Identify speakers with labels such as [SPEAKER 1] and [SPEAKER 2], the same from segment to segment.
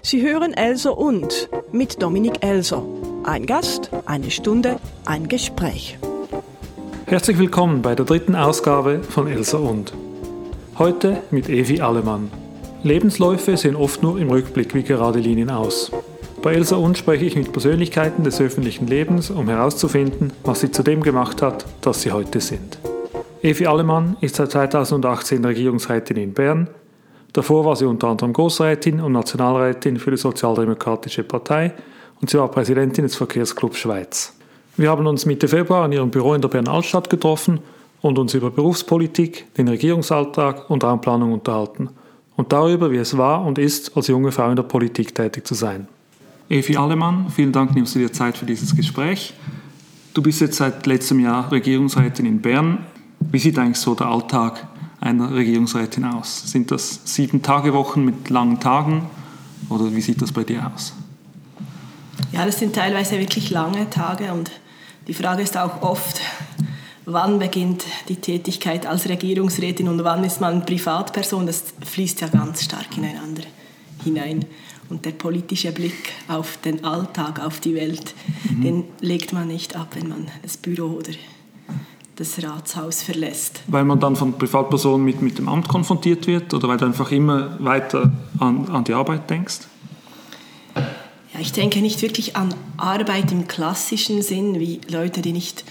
[SPEAKER 1] Sie hören Elser und mit Dominik Elser. Ein Gast, eine Stunde, ein Gespräch.
[SPEAKER 2] Herzlich willkommen bei der dritten Ausgabe von Elser und. Heute mit Evi Allemann. Lebensläufe sehen oft nur im Rückblick wie gerade Linien aus. Bei Elsa und spreche ich mit Persönlichkeiten des öffentlichen Lebens, um herauszufinden, was sie zu dem gemacht hat, das sie heute sind. Evi Allemann ist seit 2018 Regierungsrätin in Bern. Davor war sie unter anderem Großrätin und Nationalrätin für die Sozialdemokratische Partei und sie war Präsidentin des Verkehrsclubs Schweiz. Wir haben uns Mitte Februar in ihrem Büro in der Bern Altstadt getroffen und uns über Berufspolitik, den Regierungsalltag und Raumplanung unterhalten und darüber, wie es war und ist, als junge Frau in der Politik tätig zu sein. Evi Allemann, vielen Dank, nimmst du dir Zeit für dieses Gespräch. Du bist jetzt seit letztem Jahr Regierungsrätin in Bern. Wie sieht eigentlich so der Alltag einer Regierungsrätin aus? Sind das sieben Tage Wochen mit langen Tagen oder wie sieht das bei dir aus?
[SPEAKER 3] Ja, das sind teilweise wirklich lange Tage und die Frage ist auch oft, wann beginnt die Tätigkeit als Regierungsrätin und wann ist man Privatperson. Das fließt ja ganz stark ineinander hinein. Und der politische Blick auf den Alltag, auf die Welt, mhm. den legt man nicht ab, wenn man das Büro oder das Ratshaus verlässt.
[SPEAKER 2] Weil man dann von Privatpersonen mit, mit dem Amt konfrontiert wird oder weil du einfach immer weiter an, an die Arbeit denkst?
[SPEAKER 3] Ja, ich denke nicht wirklich an Arbeit im klassischen Sinn, wie Leute, die nicht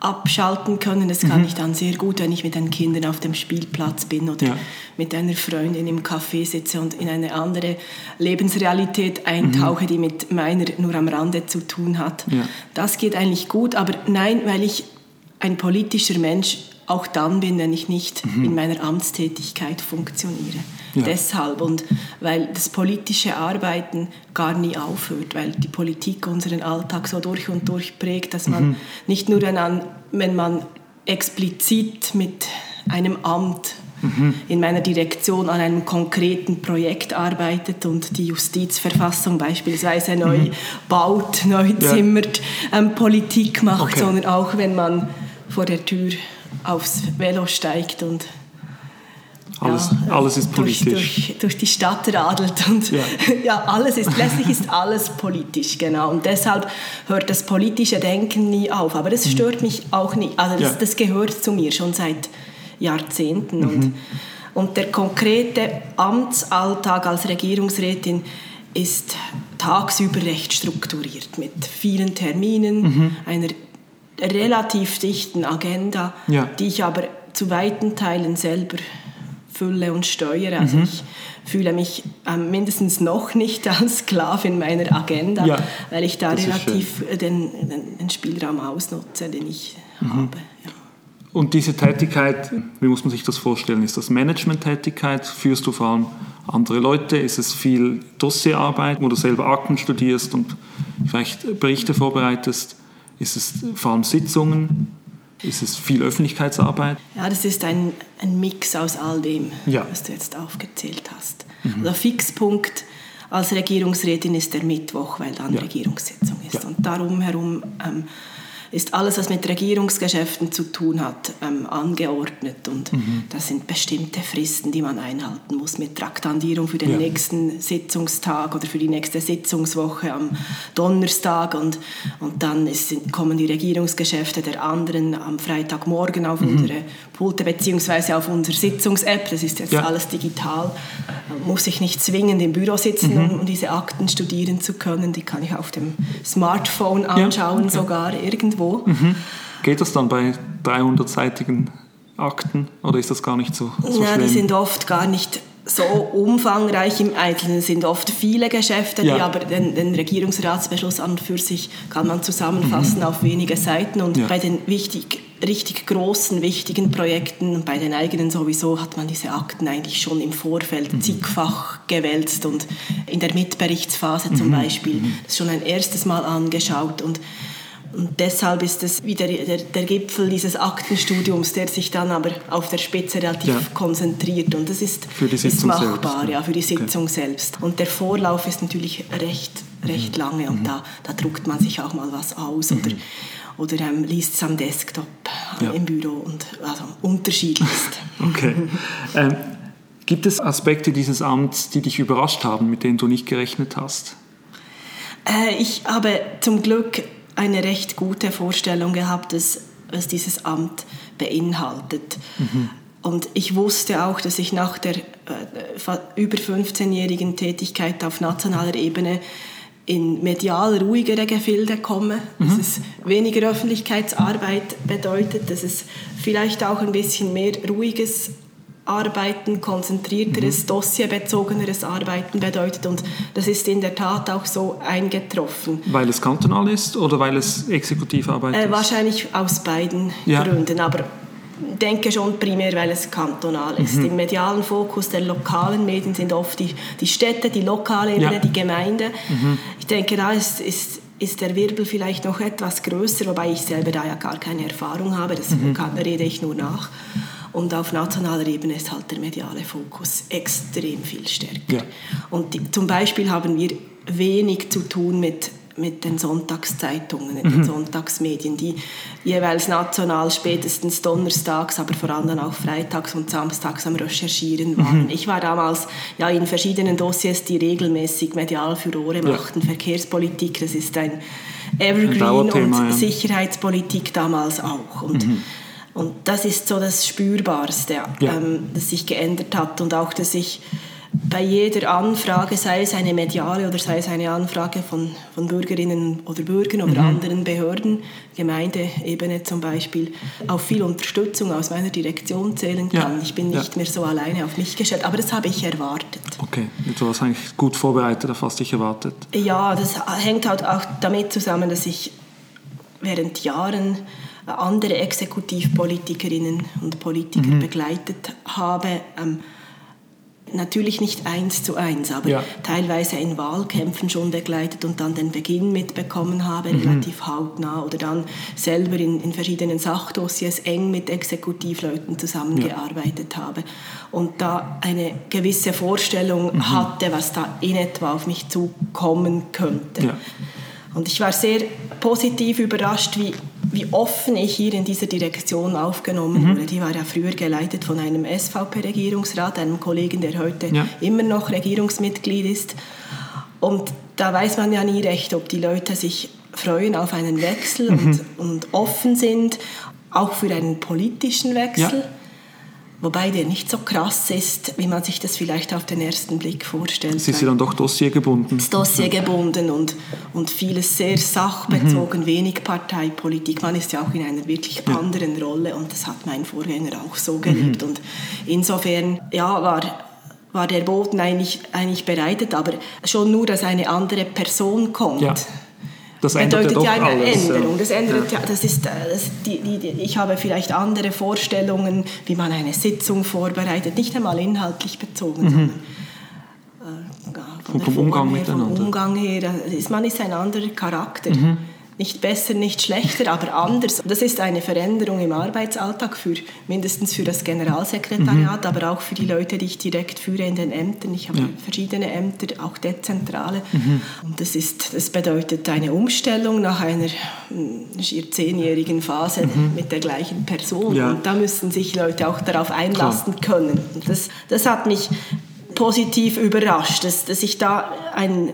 [SPEAKER 3] abschalten können. Das kann mhm. ich dann sehr gut, wenn ich mit den Kindern auf dem Spielplatz bin oder ja. mit einer Freundin im Café sitze und in eine andere Lebensrealität eintauche, mhm. die mit meiner nur am Rande zu tun hat. Ja. Das geht eigentlich gut, aber nein, weil ich ein politischer Mensch auch dann bin, wenn ich nicht mhm. in meiner Amtstätigkeit funktioniere. Ja. Deshalb und weil das politische Arbeiten gar nie aufhört, weil die Politik unseren Alltag so durch und durch prägt, dass man mhm. nicht nur wenn, an, wenn man explizit mit einem Amt mhm. in meiner Direktion an einem konkreten Projekt arbeitet und die Justizverfassung beispielsweise neu mhm. baut, neu zimmert, ähm, Politik macht, okay. sondern auch wenn man vor der Tür aufs Velo steigt und
[SPEAKER 2] alles, ja, alles ist politisch.
[SPEAKER 3] Durch, durch, durch, die Stadt radelt und ja. ja, alles ist, letztlich ist alles politisch, genau. Und deshalb hört das politische Denken nie auf. Aber das mhm. stört mich auch nicht. Also das, ja. das gehört zu mir schon seit Jahrzehnten. Mhm. Und, und der konkrete Amtsalltag als Regierungsrätin ist tagsüber recht strukturiert mit vielen Terminen, mhm. einer relativ dichten Agenda, ja. die ich aber zu weiten Teilen selber fülle und steuere. Also mhm. ich fühle mich ähm, mindestens noch nicht als Sklavin meiner Agenda, ja, weil ich da relativ den, den, den, Spielraum ausnutze, den ich mhm. habe. Ja.
[SPEAKER 2] Und diese Tätigkeit, wie muss man sich das vorstellen? Ist das Management-Tätigkeit? Führst du vor allem andere Leute? Ist es viel Dossierarbeit, wo du selber Akten studierst und vielleicht Berichte vorbereitest? Ist es vor allem Sitzungen? Ist es viel Öffentlichkeitsarbeit?
[SPEAKER 3] Ja, das ist ein, ein Mix aus all dem, ja. was du jetzt aufgezählt hast. Mhm. Der Fixpunkt als Regierungsrätin ist der Mittwoch, weil dann ja. Regierungssitzung ist. Ja. Und darum herum ähm, ist alles, was mit Regierungsgeschäften zu tun hat, ähm, angeordnet. Und mhm. das sind bestimmte Fristen, die man einhalten muss mit Traktandierung für den ja. nächsten Sitzungstag oder für die nächste Sitzungswoche am Donnerstag. Und, und dann ist, kommen die Regierungsgeschäfte der anderen am Freitagmorgen auf mhm. unsere Pulte beziehungsweise auf unsere Sitzungs-App. Das ist jetzt ja. alles digital. Muss ich nicht zwingend im Büro sitzen, mhm. um diese Akten studieren zu können. Die kann ich auf dem Smartphone anschauen, ja. sogar irgendwo irgendwo.
[SPEAKER 2] Mhm. Geht das dann bei 300-seitigen Akten oder ist das gar nicht so, so
[SPEAKER 3] ja, schlimm? Die sind oft gar nicht so umfangreich im Einzelnen Es sind oft viele Geschäfte, ja. die aber den, den, Regierungsratsbeschluss an und für sich kann man zusammenfassen mhm. auf wenige Seiten und ja. bei den wichtig, richtig großen, wichtigen Projekten, bei den eigenen sowieso, hat man diese Akten eigentlich schon im Vorfeld mhm. zigfach gewälzt und in der Mitberichtsphase zum mhm. Beispiel mhm. das schon ein erstes Mal angeschaut und und deshalb ist es wieder der, der, Gipfel dieses Aktenstudiums, der sich dann aber auf der Spitze relativ ja. konzentriert. Und das ist, für die ist machbar, selbst. ja, für die Sitzung okay. selbst. Und der Vorlauf ist natürlich recht, recht mhm. lange und mhm. da, da druckt man sich auch mal was aus mhm. oder, oder ähm, liest es am Desktop ja. im Büro und also unterschiedlichst.
[SPEAKER 2] okay. ähm, Gibt es Aspekte dieses Amts, die dich überrascht haben, mit denen du nicht gerechnet hast?
[SPEAKER 3] Äh, ich habe zum Glück eine recht gute Vorstellung gehabt, dass, was dieses Amt beinhaltet. Mhm. Und ich wusste auch, dass ich nach der äh, über 15-jährigen Tätigkeit auf nationaler Ebene in medial ruhigere Gefilde komme, mhm. dass es weniger Öffentlichkeitsarbeit bedeutet, dass es vielleicht auch ein bisschen mehr ruhiges Arbeiten, konzentrierteres, mhm. dossierbezogeneres Arbeiten bedeutet. Und das ist in der Tat auch so eingetroffen.
[SPEAKER 2] Weil es kantonal ist oder weil es Exekutivarbeit äh,
[SPEAKER 3] ist? Wahrscheinlich aus beiden ja. Gründen. Aber ich denke schon primär, weil es kantonal ist. Mhm. Im medialen Fokus der lokalen Medien sind oft die, die Städte, die lokale Ebene, ja. die Gemeinde. Mhm. Ich denke, da ist, ist, ist der Wirbel vielleicht noch etwas größer, wobei ich selber da ja gar keine Erfahrung habe, das mhm. rede ich nur nach. Und auf nationaler Ebene ist halt der mediale Fokus extrem viel stärker. Ja. Und die, zum Beispiel haben wir wenig zu tun mit mit den Sonntagszeitungen, mit mhm. den Sonntagsmedien, die jeweils national spätestens donnerstags, aber vor allem dann auch freitags und samstags am Recherchieren waren. Mhm. Ich war damals ja in verschiedenen Dossiers, die regelmäßig medial Furore machten. Ja. Verkehrspolitik, das ist ein Evergreen ein und. Sicherheitspolitik damals auch. Und mhm. Und das ist so das Spürbarste, ja. ähm, das sich geändert hat und auch, dass ich bei jeder Anfrage, sei es eine mediale oder sei es eine Anfrage von, von Bürgerinnen oder Bürgern oder mhm. anderen Behörden, Gemeindeebene zum Beispiel, auf viel Unterstützung aus meiner Direktion zählen kann. Ja. Ich bin nicht ja. mehr so alleine auf mich gestellt, aber das habe ich erwartet.
[SPEAKER 2] Okay, du warst eigentlich gut vorbereitet auf was dich erwartet.
[SPEAKER 3] Ja, das hängt halt auch damit zusammen, dass ich während Jahren andere Exekutivpolitikerinnen und Politiker mhm. begleitet habe. Ähm, natürlich nicht eins zu eins, aber ja. teilweise in Wahlkämpfen schon begleitet und dann den Beginn mitbekommen habe, mhm. relativ hautnah, oder dann selber in, in, verschiedenen Sachdossiers eng mit Exekutivleuten zusammengearbeitet ja. habe und da eine gewisse Vorstellung mhm. hatte, was da in etwa auf mich zukommen könnte. Ja. Und ich war sehr positiv überrascht, wie wie offen ich hier in dieser Direktion aufgenommen mhm. wurde. Die war ja früher geleitet von einem SVP-Regierungsrat, einem Kollegen, der heute ja. immer noch Regierungsmitglied ist. Und da weiß man ja nie recht, ob die Leute sich freuen auf einen Wechsel mhm. und, und offen sind, auch für einen politischen Wechsel. Ja wobei der nicht so krass ist, wie man sich das vielleicht auf den ersten Blick vorstellt.
[SPEAKER 2] Sie sind dann doch dossiergebunden.
[SPEAKER 3] Dossiergebunden und, und vieles sehr sachbezogen, mhm. wenig Parteipolitik. Man ist ja auch in einer wirklich ja. anderen Rolle und das hat mein Vorgänger auch so gelebt. Mhm. Und insofern ja, war war der Boden eigentlich, eigentlich bereitet, aber schon nur, dass eine andere Person kommt. Ja
[SPEAKER 2] das bedeutet ja, ja eine alles,
[SPEAKER 3] Änderung. Das ändert ja, das ist, das, die, die, ich habe vielleicht andere Vorstellungen, wie man eine Sitzung vorbereitet, nicht einmal inhaltlich bezogen, mhm. sondern
[SPEAKER 2] äh, vom, vom Umgang miteinander.
[SPEAKER 3] Vom Umgang her, ist, man ist ein anderer Charakter. Mhm nicht besser, nicht schlechter, aber anders. Das ist eine Veränderung im Arbeitsalltag, für, mindestens für das Generalsekretariat, mhm. aber auch für die Leute, die ich direkt führe in den Ämtern. Ich habe ja. verschiedene Ämter, auch dezentrale. Mhm. Und das, ist, das bedeutet eine Umstellung nach einer schier zehnjährigen Phase mhm. mit der gleichen Person. Ja. Und da müssen sich Leute auch darauf einlassen Klar. können. Und das, das hat mich positiv überrascht, dass, dass ich da einen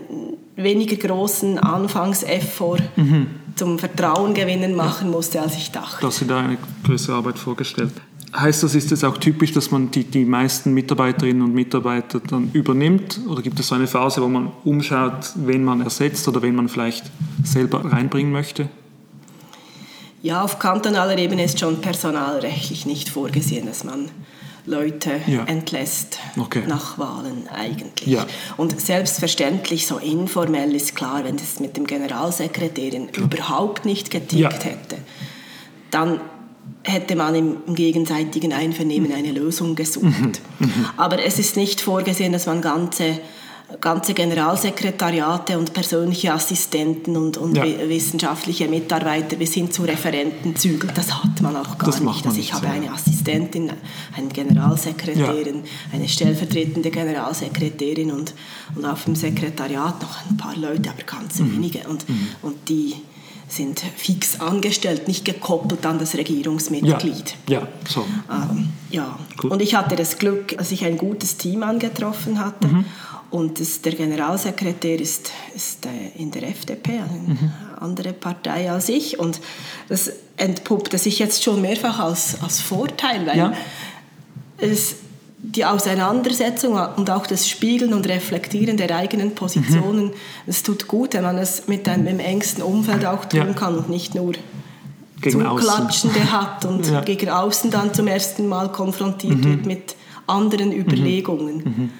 [SPEAKER 3] weniger großen Anfangseffort mhm. zum Vertrauen gewinnen machen musste, als ich dachte.
[SPEAKER 2] Dass Sie da eine größere Arbeit vorgestellt. Heißt das, ist es auch typisch, dass man die, die meisten Mitarbeiterinnen und Mitarbeiter dann übernimmt? Oder gibt es so eine Phase, wo man umschaut, wen man ersetzt oder wen man vielleicht selber reinbringen möchte?
[SPEAKER 3] Ja, auf kantonaler Ebene ist schon personalrechtlich nicht vorgesehen, dass man Leute ja. entlässt okay. nach Wahlen eigentlich. Ja. Und selbstverständlich, so informell ist klar, wenn das mit dem Generalsekretärin ja. überhaupt nicht getickt hätte, dann hätte man im gegenseitigen Einvernehmen eine Lösung gesucht. Mhm. Mhm. Aber es ist nicht vorgesehen, dass man ganze ganze Generalsekretariate und persönliche Assistenten und, und ja. wissenschaftliche Mitarbeiter bis hin zu Referenten zügelt. Das hat man auch gar das nicht. Also ich habe so. eine Assistentin, einen Generalsekretärin, ja. eine stellvertretende Generalsekretärin und, und auf dem Sekretariat noch ein paar Leute, aber ganz mhm. wenige. Und, mhm. und die sind fix angestellt, nicht gekoppelt an das Regierungsmitglied.
[SPEAKER 2] Ja, ja so.
[SPEAKER 3] Ähm, ja. Und ich hatte das Glück, dass ich ein gutes Team angetroffen hatte. Mhm. Und das, der Generalsekretär ist, ist äh, in der FDP, eine mhm. andere Partei als ich. Und das entpuppte sich jetzt schon mehrfach als, als Vorteil, weil ja. es die Auseinandersetzung und auch das Spiegeln und Reflektieren der eigenen Positionen, es mhm. tut gut, wenn man es mit einem engsten Umfeld auch tun ja. kann und nicht nur gegen Zuklatschende hat und ja. gegen außen dann zum ersten Mal konfrontiert mhm. wird mit anderen mhm. Überlegungen.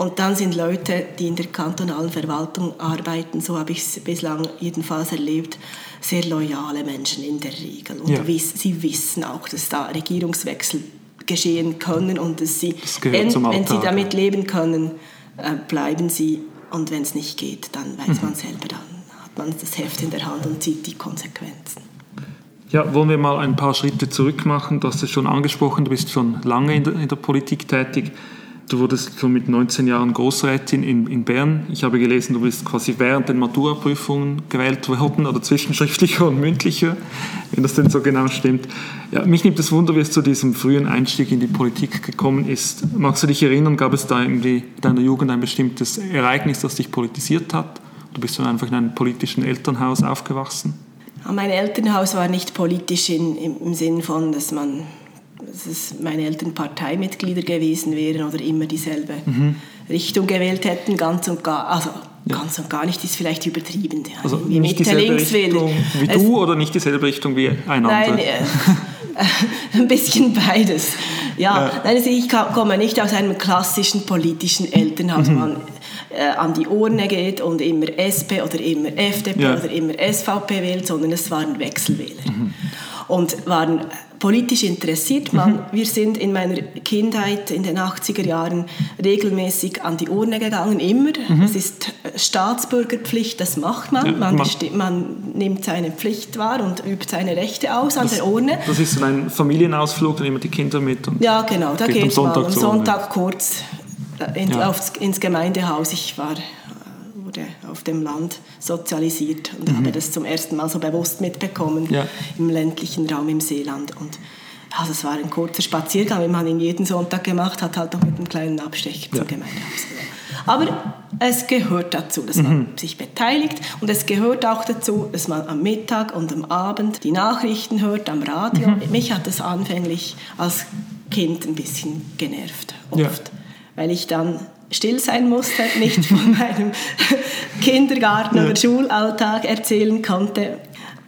[SPEAKER 3] Und dann sind Leute, die in der kantonalen Verwaltung arbeiten, so habe ich es bislang jedenfalls erlebt, sehr loyale Menschen in der Regel. Und ja. sie wissen auch, dass da Regierungswechsel geschehen können und dass sie, wenn sie damit leben können, äh, bleiben sie. Und wenn es nicht geht, dann weiß mhm. man selber, dann hat man das Heft in der Hand und zieht die Konsequenzen.
[SPEAKER 2] Ja, wollen wir mal ein paar Schritte zurück machen? Du hast es schon angesprochen, du bist schon lange in der, in der Politik tätig. Du wurdest schon mit 19 Jahren Großrätin in, in Bern. Ich habe gelesen, du bist quasi während den Maturaprüfungen gewählt worden oder zwischenschriftlicher und mündlicher, wenn das denn so genau stimmt. Ja, mich nimmt das Wunder, wie es zu diesem frühen Einstieg in die Politik gekommen ist. Magst du dich erinnern, gab es da in deiner Jugend ein bestimmtes Ereignis, das dich politisiert hat? Du bist dann einfach in einem politischen Elternhaus aufgewachsen?
[SPEAKER 3] Mein Elternhaus war nicht politisch in, im Sinn von, dass man dass meine Eltern Parteimitglieder gewesen wären oder immer dieselbe mhm. Richtung gewählt hätten, ganz und gar, also ja. ganz und gar nicht ist vielleicht übertrieben. Ja.
[SPEAKER 2] Also wie nicht dieselbe Richtung wie du es, oder nicht dieselbe Richtung wie ein
[SPEAKER 3] Nein, äh, ein bisschen beides. Ja, ja. Nein, also ich komme nicht aus einem klassischen politischen Elternhaus, mhm. man äh, an die Urne geht und immer SP oder immer FDP ja. oder immer SVP wählt, sondern es waren Wechselwähler. Mhm. Und waren politisch interessiert. Man, mhm. Wir sind in meiner Kindheit in den 80er Jahren regelmäßig an die Urne gegangen, immer. Mhm. Es ist Staatsbürgerpflicht, das macht man. Ja, man, man, man, nimmt seine Pflicht wahr und übt seine Rechte aus an
[SPEAKER 2] das,
[SPEAKER 3] der Urne.
[SPEAKER 2] Das ist so ein Familienausflug, da nehmen die Kinder mit.
[SPEAKER 3] ja, genau, da geht, geht man am Sonntag kurz äh, in, ja. aufs, ins Gemeindehaus. Ich war wurde auf dem Land sozialisiert und mhm. habe das zum ersten Mal so bewusst mitbekommen ja. im ländlichen Raum im Seeland. Und ja, das war ein kurzer Spaziergang, den man ihn jeden Sonntag gemacht hat, halt auch mit einem kleinen Abstecher ja. zum Gemeindehaus. Aber es gehört dazu, dass man mhm. sich beteiligt und es gehört auch dazu, dass man am Mittag und am Abend die Nachrichten hört am Radio. Mhm. Mich hat das anfänglich als Kind ein bisschen genervt, oft, ja. weil ich dann still sein musste, nicht von meinem Kindergarten ja. oder Schulalltag erzählen konnte.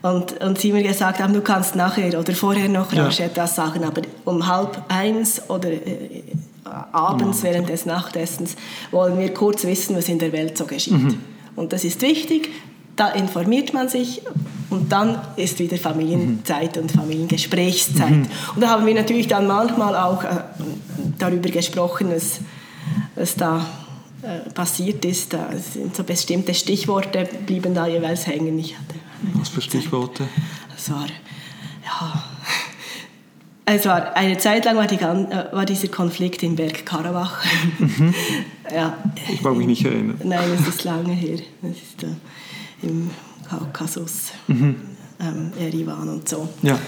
[SPEAKER 3] Und, und sie mir gesagt haben, du kannst nachher oder vorher noch rasch ja. etwas sagen, aber um halb eins oder äh, abends während des Nachtessens wollen wir kurz wissen, was in der Welt so geschieht. Mhm. Und das ist wichtig, da informiert man sich und dann ist wieder Familienzeit mhm. und Familiengesprächszeit. Mhm. Und da haben wir natürlich dann manchmal auch äh, darüber gesprochen, dass was da äh, passiert ist. Da sind so bestimmte Stichworte blieben da jeweils hängen. Ich hatte
[SPEAKER 2] Was für Stichworte?
[SPEAKER 3] Es war, ja, es war eine Zeit lang war, die, äh, war dieser Konflikt in Bergkarabach. Mhm.
[SPEAKER 2] ja. Ich mag mich nicht erinnern.
[SPEAKER 3] Nein, es ist lange her. Das ist äh, im Kaukasus, mhm. ähm, Erivan und so. Ja.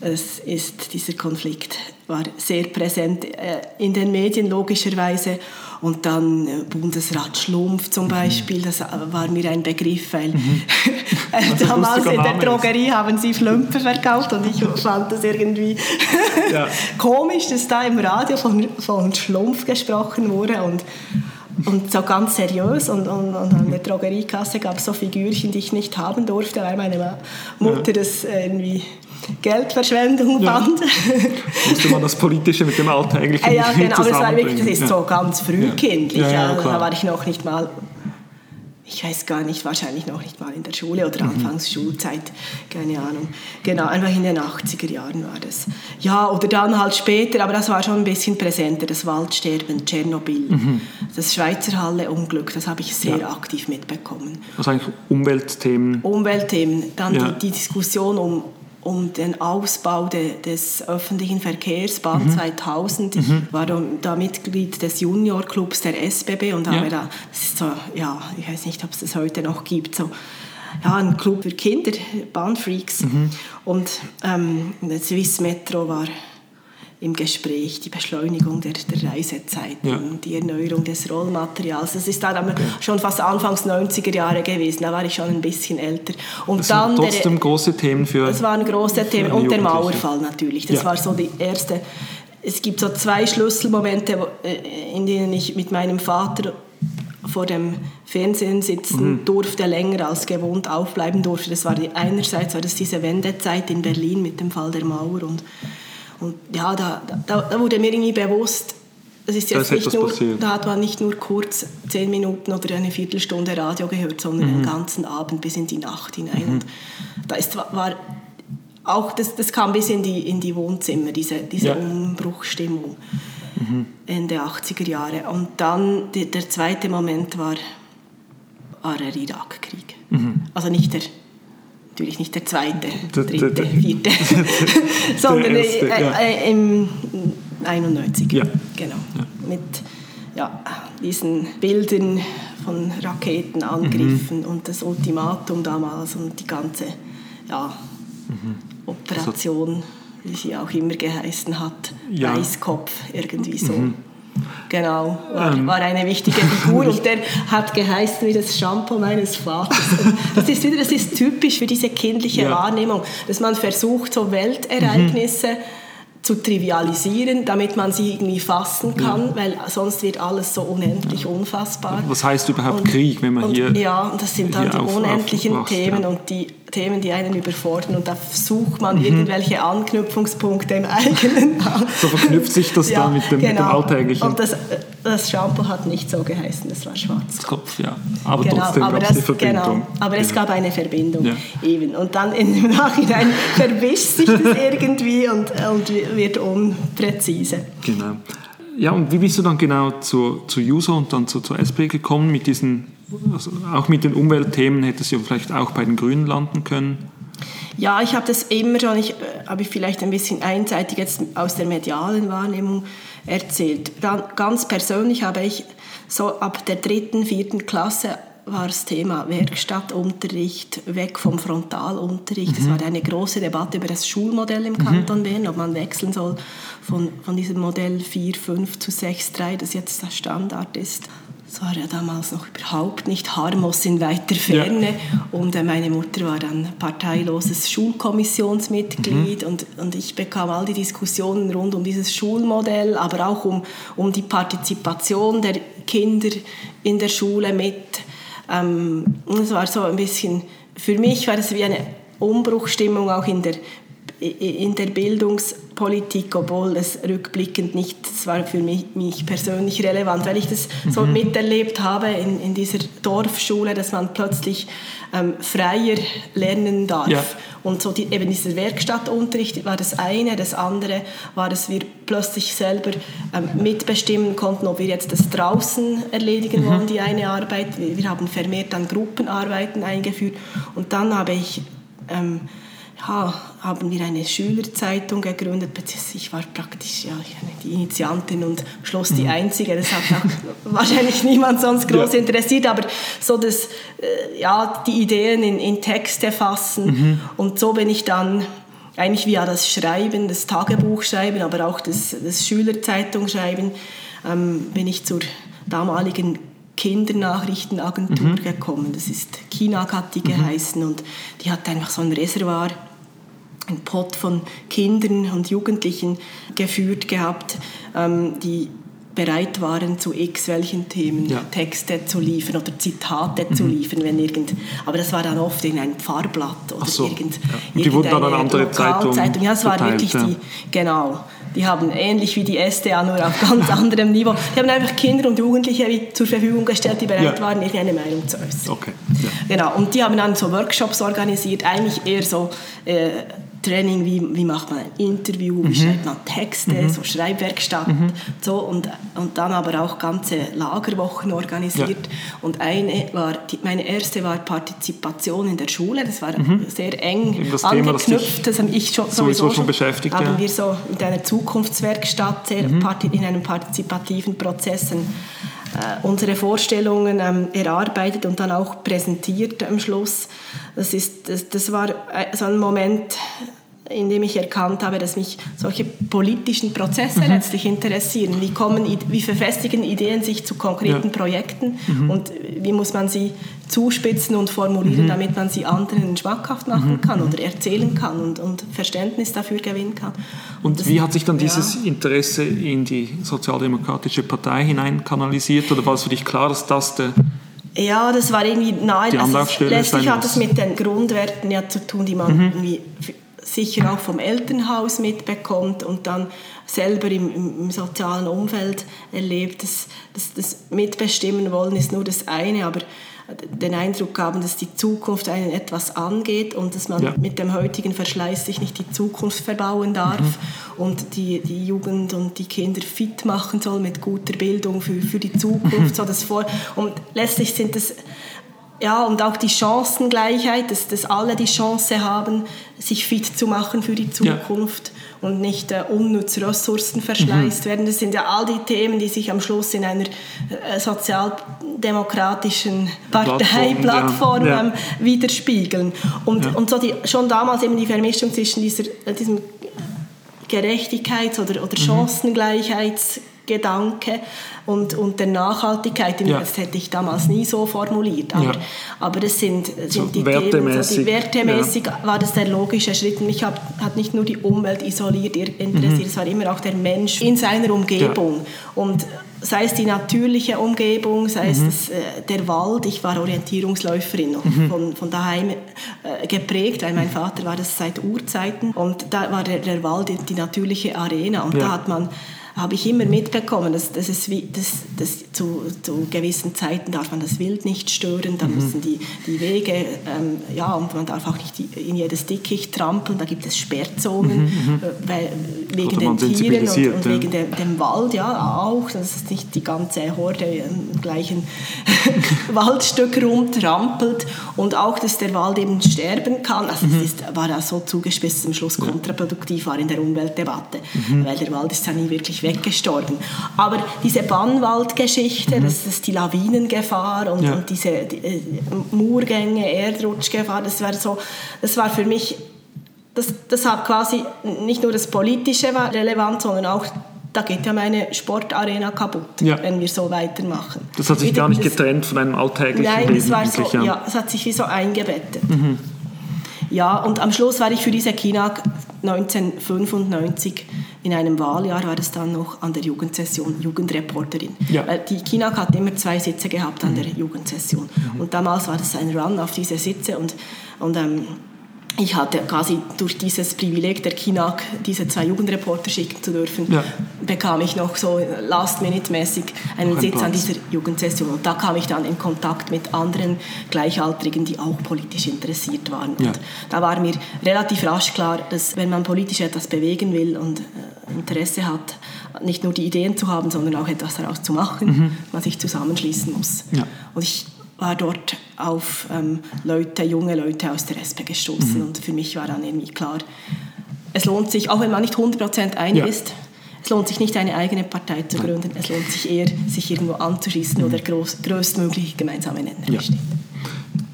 [SPEAKER 3] Es ist, dieser Konflikt war sehr präsent äh, in den Medien logischerweise und dann äh, Bundesrat Schlumpf zum mhm. Beispiel, das äh, war mir ein Begriff, weil mhm. damals in der Drogerie haben sie Flümpfe verkauft und ich fand das irgendwie ja. komisch, dass da im Radio von, von Schlumpf gesprochen wurde und und so ganz seriös und, und, und an der Drogeriekasse gab es so Figürchen, die ich nicht haben durfte, weil meine Mutter das irgendwie Geldverschwendung ja. fand.
[SPEAKER 2] Musste man das Politische mit dem Alltäglichen
[SPEAKER 3] Ja, genau, aber es war wirklich, das ist ja. so ganz frühkindlich. Ja. Ja, da war ich noch nicht mal, ich weiß gar nicht, wahrscheinlich noch nicht mal in der Schule oder mhm. anfangs Schulzeit, keine Ahnung. Genau, einfach in den 80er Jahren war das. Ja, oder dann halt später, aber das war schon ein bisschen präsenter, das Waldsterben, Tschernobyl, mhm. das Schweizer Halle-Unglück, das habe ich sehr aktiv mitbekommen.
[SPEAKER 2] Also eigentlich Umweltthemen?
[SPEAKER 3] Umweltthemen, dann die, die Diskussion um um den Ausbau de, des öffentlichen Verkehrs, Bahn mhm. 2000. Ich mhm. war da Mitglied des Juniorclubs der SBB und habe ja. da, das ist so, ja, ich weiß nicht, ob es das heute noch gibt, so ja, ein Club für Kinder, Bahnfreaks. Und ähm, der Swiss Metro war im Gespräch, die Beschleunigung der, der Reisezeiten,
[SPEAKER 2] Ja.
[SPEAKER 3] die Erneuerung des Rollmaterials. Das ist dann aber schon fast Anfangs 90er Jahre gewesen, da war ich schon ein bisschen älter. Und
[SPEAKER 2] Das
[SPEAKER 3] dann der-
[SPEAKER 2] trotzdem große Themen für.
[SPEAKER 3] das waren große Themen. Und der. Mauerfall natürlich. Das
[SPEAKER 2] Ja.
[SPEAKER 3] war so die erste. Es gibt so zwei Schlüsselmomente, äh, in denen ich mit meinem Vater vor dem Fernsehen sitzen
[SPEAKER 2] Mhm.
[SPEAKER 3] durfte, länger als gewohnt aufbleiben durfte. Das war die, einerseits war das diese Wendezeit in Berlin mit dem Fall der Mauer und, und ja, da, da, da wurde mir irgendwie bewusst, es ist jetzt nicht nur,
[SPEAKER 2] passiert.
[SPEAKER 3] da hat man nicht nur kurz zehn Minuten oder eine Viertelstunde Radio gehört, sondern
[SPEAKER 2] Mhm.
[SPEAKER 3] den ganzen Abend bis in die Nacht hinein. Und da ist, war auch, das, das kam bis in die, in die Wohnzimmer, diese, diese
[SPEAKER 2] Ja.
[SPEAKER 3] Umbruchstimmung. Ende 80er Jahre. Und dann die, der zweite Moment war, war der Irakkrieg. Also nicht der, natürlich nicht der zweite,
[SPEAKER 2] Der-
[SPEAKER 3] dritte,
[SPEAKER 2] der-
[SPEAKER 3] vierte, sondern
[SPEAKER 2] Der erste,
[SPEAKER 3] äh,
[SPEAKER 2] ja.
[SPEAKER 3] äh, im 91.
[SPEAKER 2] Ja.
[SPEAKER 3] Genau. Mit ja, diesen Bildern von Raketenangriffen
[SPEAKER 2] Mhm.
[SPEAKER 3] und das Ultimatum damals und die ganze ja,
[SPEAKER 2] Mhm.
[SPEAKER 3] Operation, wie sie auch immer geheißen hat,
[SPEAKER 2] Ja. Mhm.
[SPEAKER 3] Weißkopf, irgendwie so. Genau, war,
[SPEAKER 2] Ähm.
[SPEAKER 3] war eine wichtige Figur und der hat geheißen wie das Shampoo meines Vaters. Und das ist wieder, das ist typisch für diese kindliche
[SPEAKER 2] Ja.
[SPEAKER 3] Wahrnehmung, dass man versucht, so Weltereignisse zu trivialisieren, damit man sie irgendwie fassen kann, weil sonst wird alles so unendlich unfassbar.
[SPEAKER 2] Was heißt überhaupt Krieg, wenn man
[SPEAKER 3] und,
[SPEAKER 2] hier-
[SPEAKER 3] Ja, und das sind dann die
[SPEAKER 2] auf-
[SPEAKER 3] unendlichen
[SPEAKER 2] aufwachst,
[SPEAKER 3] Themen
[SPEAKER 2] ja.
[SPEAKER 3] und die Themen, die einen überfordern und da sucht
[SPEAKER 2] Mhm.
[SPEAKER 3] man irgendwelche Anknüpfungspunkte im eigenen.
[SPEAKER 2] So verknüpft sich das dann mit dem, mit dem Alltäglichen.
[SPEAKER 3] Und das, das Shampoo hat nicht so geheißen, das war schwarz.
[SPEAKER 2] Kopf, ja. Aber
[SPEAKER 3] Genau,
[SPEAKER 2] trotzdem
[SPEAKER 3] aber,
[SPEAKER 2] gab es
[SPEAKER 3] das,
[SPEAKER 2] Verbindung.
[SPEAKER 3] genau, aber es
[SPEAKER 2] Ja.
[SPEAKER 3] gab eine Verbindung
[SPEAKER 2] Ja.
[SPEAKER 3] eben. Und dann im Nachhinein verwischt sich das irgendwie und, und wird unpräzise.
[SPEAKER 2] Genau. Ja, und wie bist du dann genau zur, zur JUSO und dann zur, zur SP gekommen? Mit diesen, also auch mit den Umweltthemen hättest du ja vielleicht auch bei den Grünen landen können.
[SPEAKER 3] Ja, ich habe das immer schon, ich äh, habe ich vielleicht ein bisschen einseitig jetzt aus der medialen Wahrnehmung erzählt. Dann, ganz persönlich habe ich so ab der dritten, vierten Klasse war das Thema Werkstattunterricht weg vom Frontalunterricht. Es war eine große Debatte über das Schulmodell im Kanton Bern, ob man wechseln soll von, von diesem Modell 4, 5 zu 6, 3, das jetzt der Standard ist. Das war ja damals noch überhaupt nicht harmlos in weiter Ferne. Und äh, meine Mutter war dann parteiloses Schulkommissionsmitglied und, und ich bekam all die Diskussionen rund um dieses Schulmodell, aber auch um, um die Partizipation der Kinder in der Schule mit. Ähm, und es war so ein bisschen, für mich war es wie eine Umbruchstimmung auch in der in der Bildungspolitik, obwohl es rückblickend nicht, es war für mich, mich persönlich relevant, weil ich das so miterlebt habe in, in dieser Dorfschule, dass man plötzlich ähm, freier lernen darf.
[SPEAKER 2] Ja.
[SPEAKER 3] Und so die, eben dieser Werkstattunterricht war das eine, das andere war, dass wir plötzlich selber ähm, mitbestimmen konnten, ob wir jetzt das draußen erledigen wollen, die eine Arbeit. Wir, wir haben vermehrt dann Gruppenarbeiten eingeführt und dann habe ich ähm, haben wir eine Schülerzeitung gegründet. Ich war praktisch ja, die Initiantin und am Schluss die Einzige. Das hat auch wahrscheinlich niemand sonst groß
[SPEAKER 2] Ja.
[SPEAKER 3] interessiert, aber so das, äh, ja, die Ideen in, in Texte fassen. Und so bin ich dann eigentlich via das Schreiben, das Tagebuchschreiben, aber auch das, das Schülerzeitungschreiben, ähm, bin ich zur damaligen Kindernachrichtenagentur gekommen. Das ist Kinag hat die geheißen und die hat einfach so ein Reservoir, ein Pott von Kindern und Jugendlichen geführt gehabt, ähm, die bereit waren, zu x welchen Themen
[SPEAKER 2] Ja.
[SPEAKER 3] Texte zu liefern oder Zitate zu liefern, wenn irgend. Aber das war dann oft in ein Pfarrblatt oder
[SPEAKER 2] so,
[SPEAKER 3] irgend,
[SPEAKER 2] ja. Und die wurden dann an andere Zeitungen.
[SPEAKER 3] Ja, es war wirklich
[SPEAKER 2] ja.
[SPEAKER 3] die, genau. Die haben ähnlich wie die SDA, nur auf ganz anderem Niveau. Die haben einfach Kinder und Jugendliche zur Verfügung gestellt, die bereit
[SPEAKER 2] Ja.
[SPEAKER 3] waren, irgendeine Meinung zu äußern.
[SPEAKER 2] Okay.
[SPEAKER 3] Genau, und die haben dann so Workshops organisiert, eigentlich eher so äh, Training, wie, wie macht man ein Interview, wie schreibt man Texte, so Schreibwerkstatt, so und, und dann aber auch ganze Lagerwochen organisiert. Und eine war, die, meine erste war Partizipation in der Schule, das war sehr eng
[SPEAKER 2] das Thema, das
[SPEAKER 3] angeknüpft, habe ich schon,
[SPEAKER 2] sowieso schon beschäftigt,
[SPEAKER 3] haben
[SPEAKER 2] ja.
[SPEAKER 3] wir so mit einer Zukunftswerkstatt sehr parti- in einem partizipativen Prozess ein, äh, unsere Vorstellungen ähm, erarbeitet und dann auch präsentiert am Schluss. Das, ist, das, das war äh, so ein Moment, in dem ich erkannt habe, dass mich solche politischen Prozesse mhm. letztlich interessieren. Wie, kommen, wie verfestigen Ideen sich zu konkreten ja. Projekten mhm. und wie muss man sie zuspitzen und formulieren, mhm. damit man sie anderen schmackhaft machen mhm. kann oder erzählen kann und, und, Verständnis dafür gewinnen kann.
[SPEAKER 2] Und, und das, wie hat sich dann dieses ja. Interesse in die Sozialdemokratische Partei hinein kanalisiert oder war es für dich klar, dass das der
[SPEAKER 3] ja, das war irgendwie nahe. Die also letztlich hat es mit den Grundwerten ja zu tun, die man mhm. irgendwie sicher auch vom Elternhaus mitbekommt und dann selber im, im sozialen Umfeld erlebt. Das, das, das Mitbestimmen wollen ist nur das eine, aber den Eindruck haben, dass die Zukunft einen etwas angeht und dass man ja. mit dem heutigen Verschleiß sich nicht die Zukunft verbauen darf mhm. und die, die Jugend und die Kinder fit machen soll mit guter Bildung für, für die Zukunft. So das vor und letztlich sind es ja, und auch die Chancengleichheit, dass, dass alle die Chance haben, sich fit zu machen für die Zukunft ja. und nicht äh, unnütz Ressourcen verschleißt mhm. werden. Das sind ja all die Themen, die sich am Schluss in einer äh, sozialdemokratischen Parteiplattform ja. ähm, widerspiegeln. Und, ja. und so die, schon damals eben die Vermischung zwischen dieser, äh, diesem Gerechtigkeits- oder, oder mhm. Chancengleichheits- Gedanke und, und der Nachhaltigkeit. Ja. Das hätte ich damals nie so formuliert. Aber, ja. aber das sind, sind so die wertemäßig, Themen. So die wertemäßig ja. war das der logische Schritt. Mich hat, hat nicht nur die Umwelt isoliert interessiert, mhm. es war immer auch der Mensch in seiner Umgebung. Und sei es die natürliche Umgebung, sei es mhm. das, äh, der Wald. Ich war Orientierungsläuferin noch mhm. von, von daheim äh, geprägt, weil mein Vater war das seit Urzeiten. Und da war der, der Wald die, die natürliche Arena. Und da hat man habe ich immer mitbekommen, dass, dass, es dass, dass zu, zu, gewissen Zeiten darf man das Wild nicht stören, da mhm. müssen die, die Wege, ähm, ja, und man darf auch nicht in jedes Dickicht trampeln, da gibt es Sperrzonen, mhm. mhm. äh, weil, wegen den Tieren und, und wegen dem, dem, Wald, ja, auch, dass es nicht die ganze Horde im gleichen Waldstück rumtrampelt und auch, dass der Wald eben sterben kann, also mhm. das ist, war ja so zugespitzt, dass am Schluss kontraproduktiv war in der Umweltdebatte, mhm. weil der Wald ist ja nie wirklich weggestorben. Aber diese Bannwaldgeschichte, mhm. das ist die Lawinengefahr und, ja. und diese die, äh, Murgänge, Erdrutschgefahr, das war so, das war für mich, das, das hat quasi nicht nur das Politische war relevant, sondern auch da geht ja meine Sportarena kaputt, ja. wenn wir so weitermachen.
[SPEAKER 2] Das hat sich Wieder, gar nicht getrennt von einem alltäglichen
[SPEAKER 3] Nein, Leben. Nein, so, ja, es hat sich wie so eingebettet. Mhm. Ja, und am Schluss war ich für diese KINAG 1995 in einem Wahljahr war es dann noch an der Jugendsession Jugendreporterin. Ja. Die KINAG hat immer zwei Sitze gehabt an der Jugendsession. Mhm. Und damals war das ein Run auf diese Sitze und, und ähm, ich hatte quasi durch dieses Privileg der KINAG, diese zwei Jugendreporter schicken zu dürfen, ja. bekam ich noch so last-minute-mäßig einen Sitz Platz. an dieser Jugendsession. Und da kam ich dann in Kontakt mit anderen Gleichaltrigen, die auch politisch interessiert waren. Ja. Und da war mir relativ rasch klar, dass wenn man politisch etwas bewegen will und äh, Interesse hat, nicht nur die Ideen zu haben, sondern auch etwas daraus zu machen, mhm. man sich zusammenschließen muss. Ja. Und ich war dort auf ähm, Leute, junge Leute aus der SP gestoßen mhm. und für mich war dann irgendwie klar, es lohnt sich, auch wenn man nicht 100% einig ja. ist, es lohnt sich nicht, eine eigene Partei zu gründen, es lohnt sich eher, sich irgendwo anzuschließen, wo der groß, größtmögliche gemeinsame Nenner ja. steht.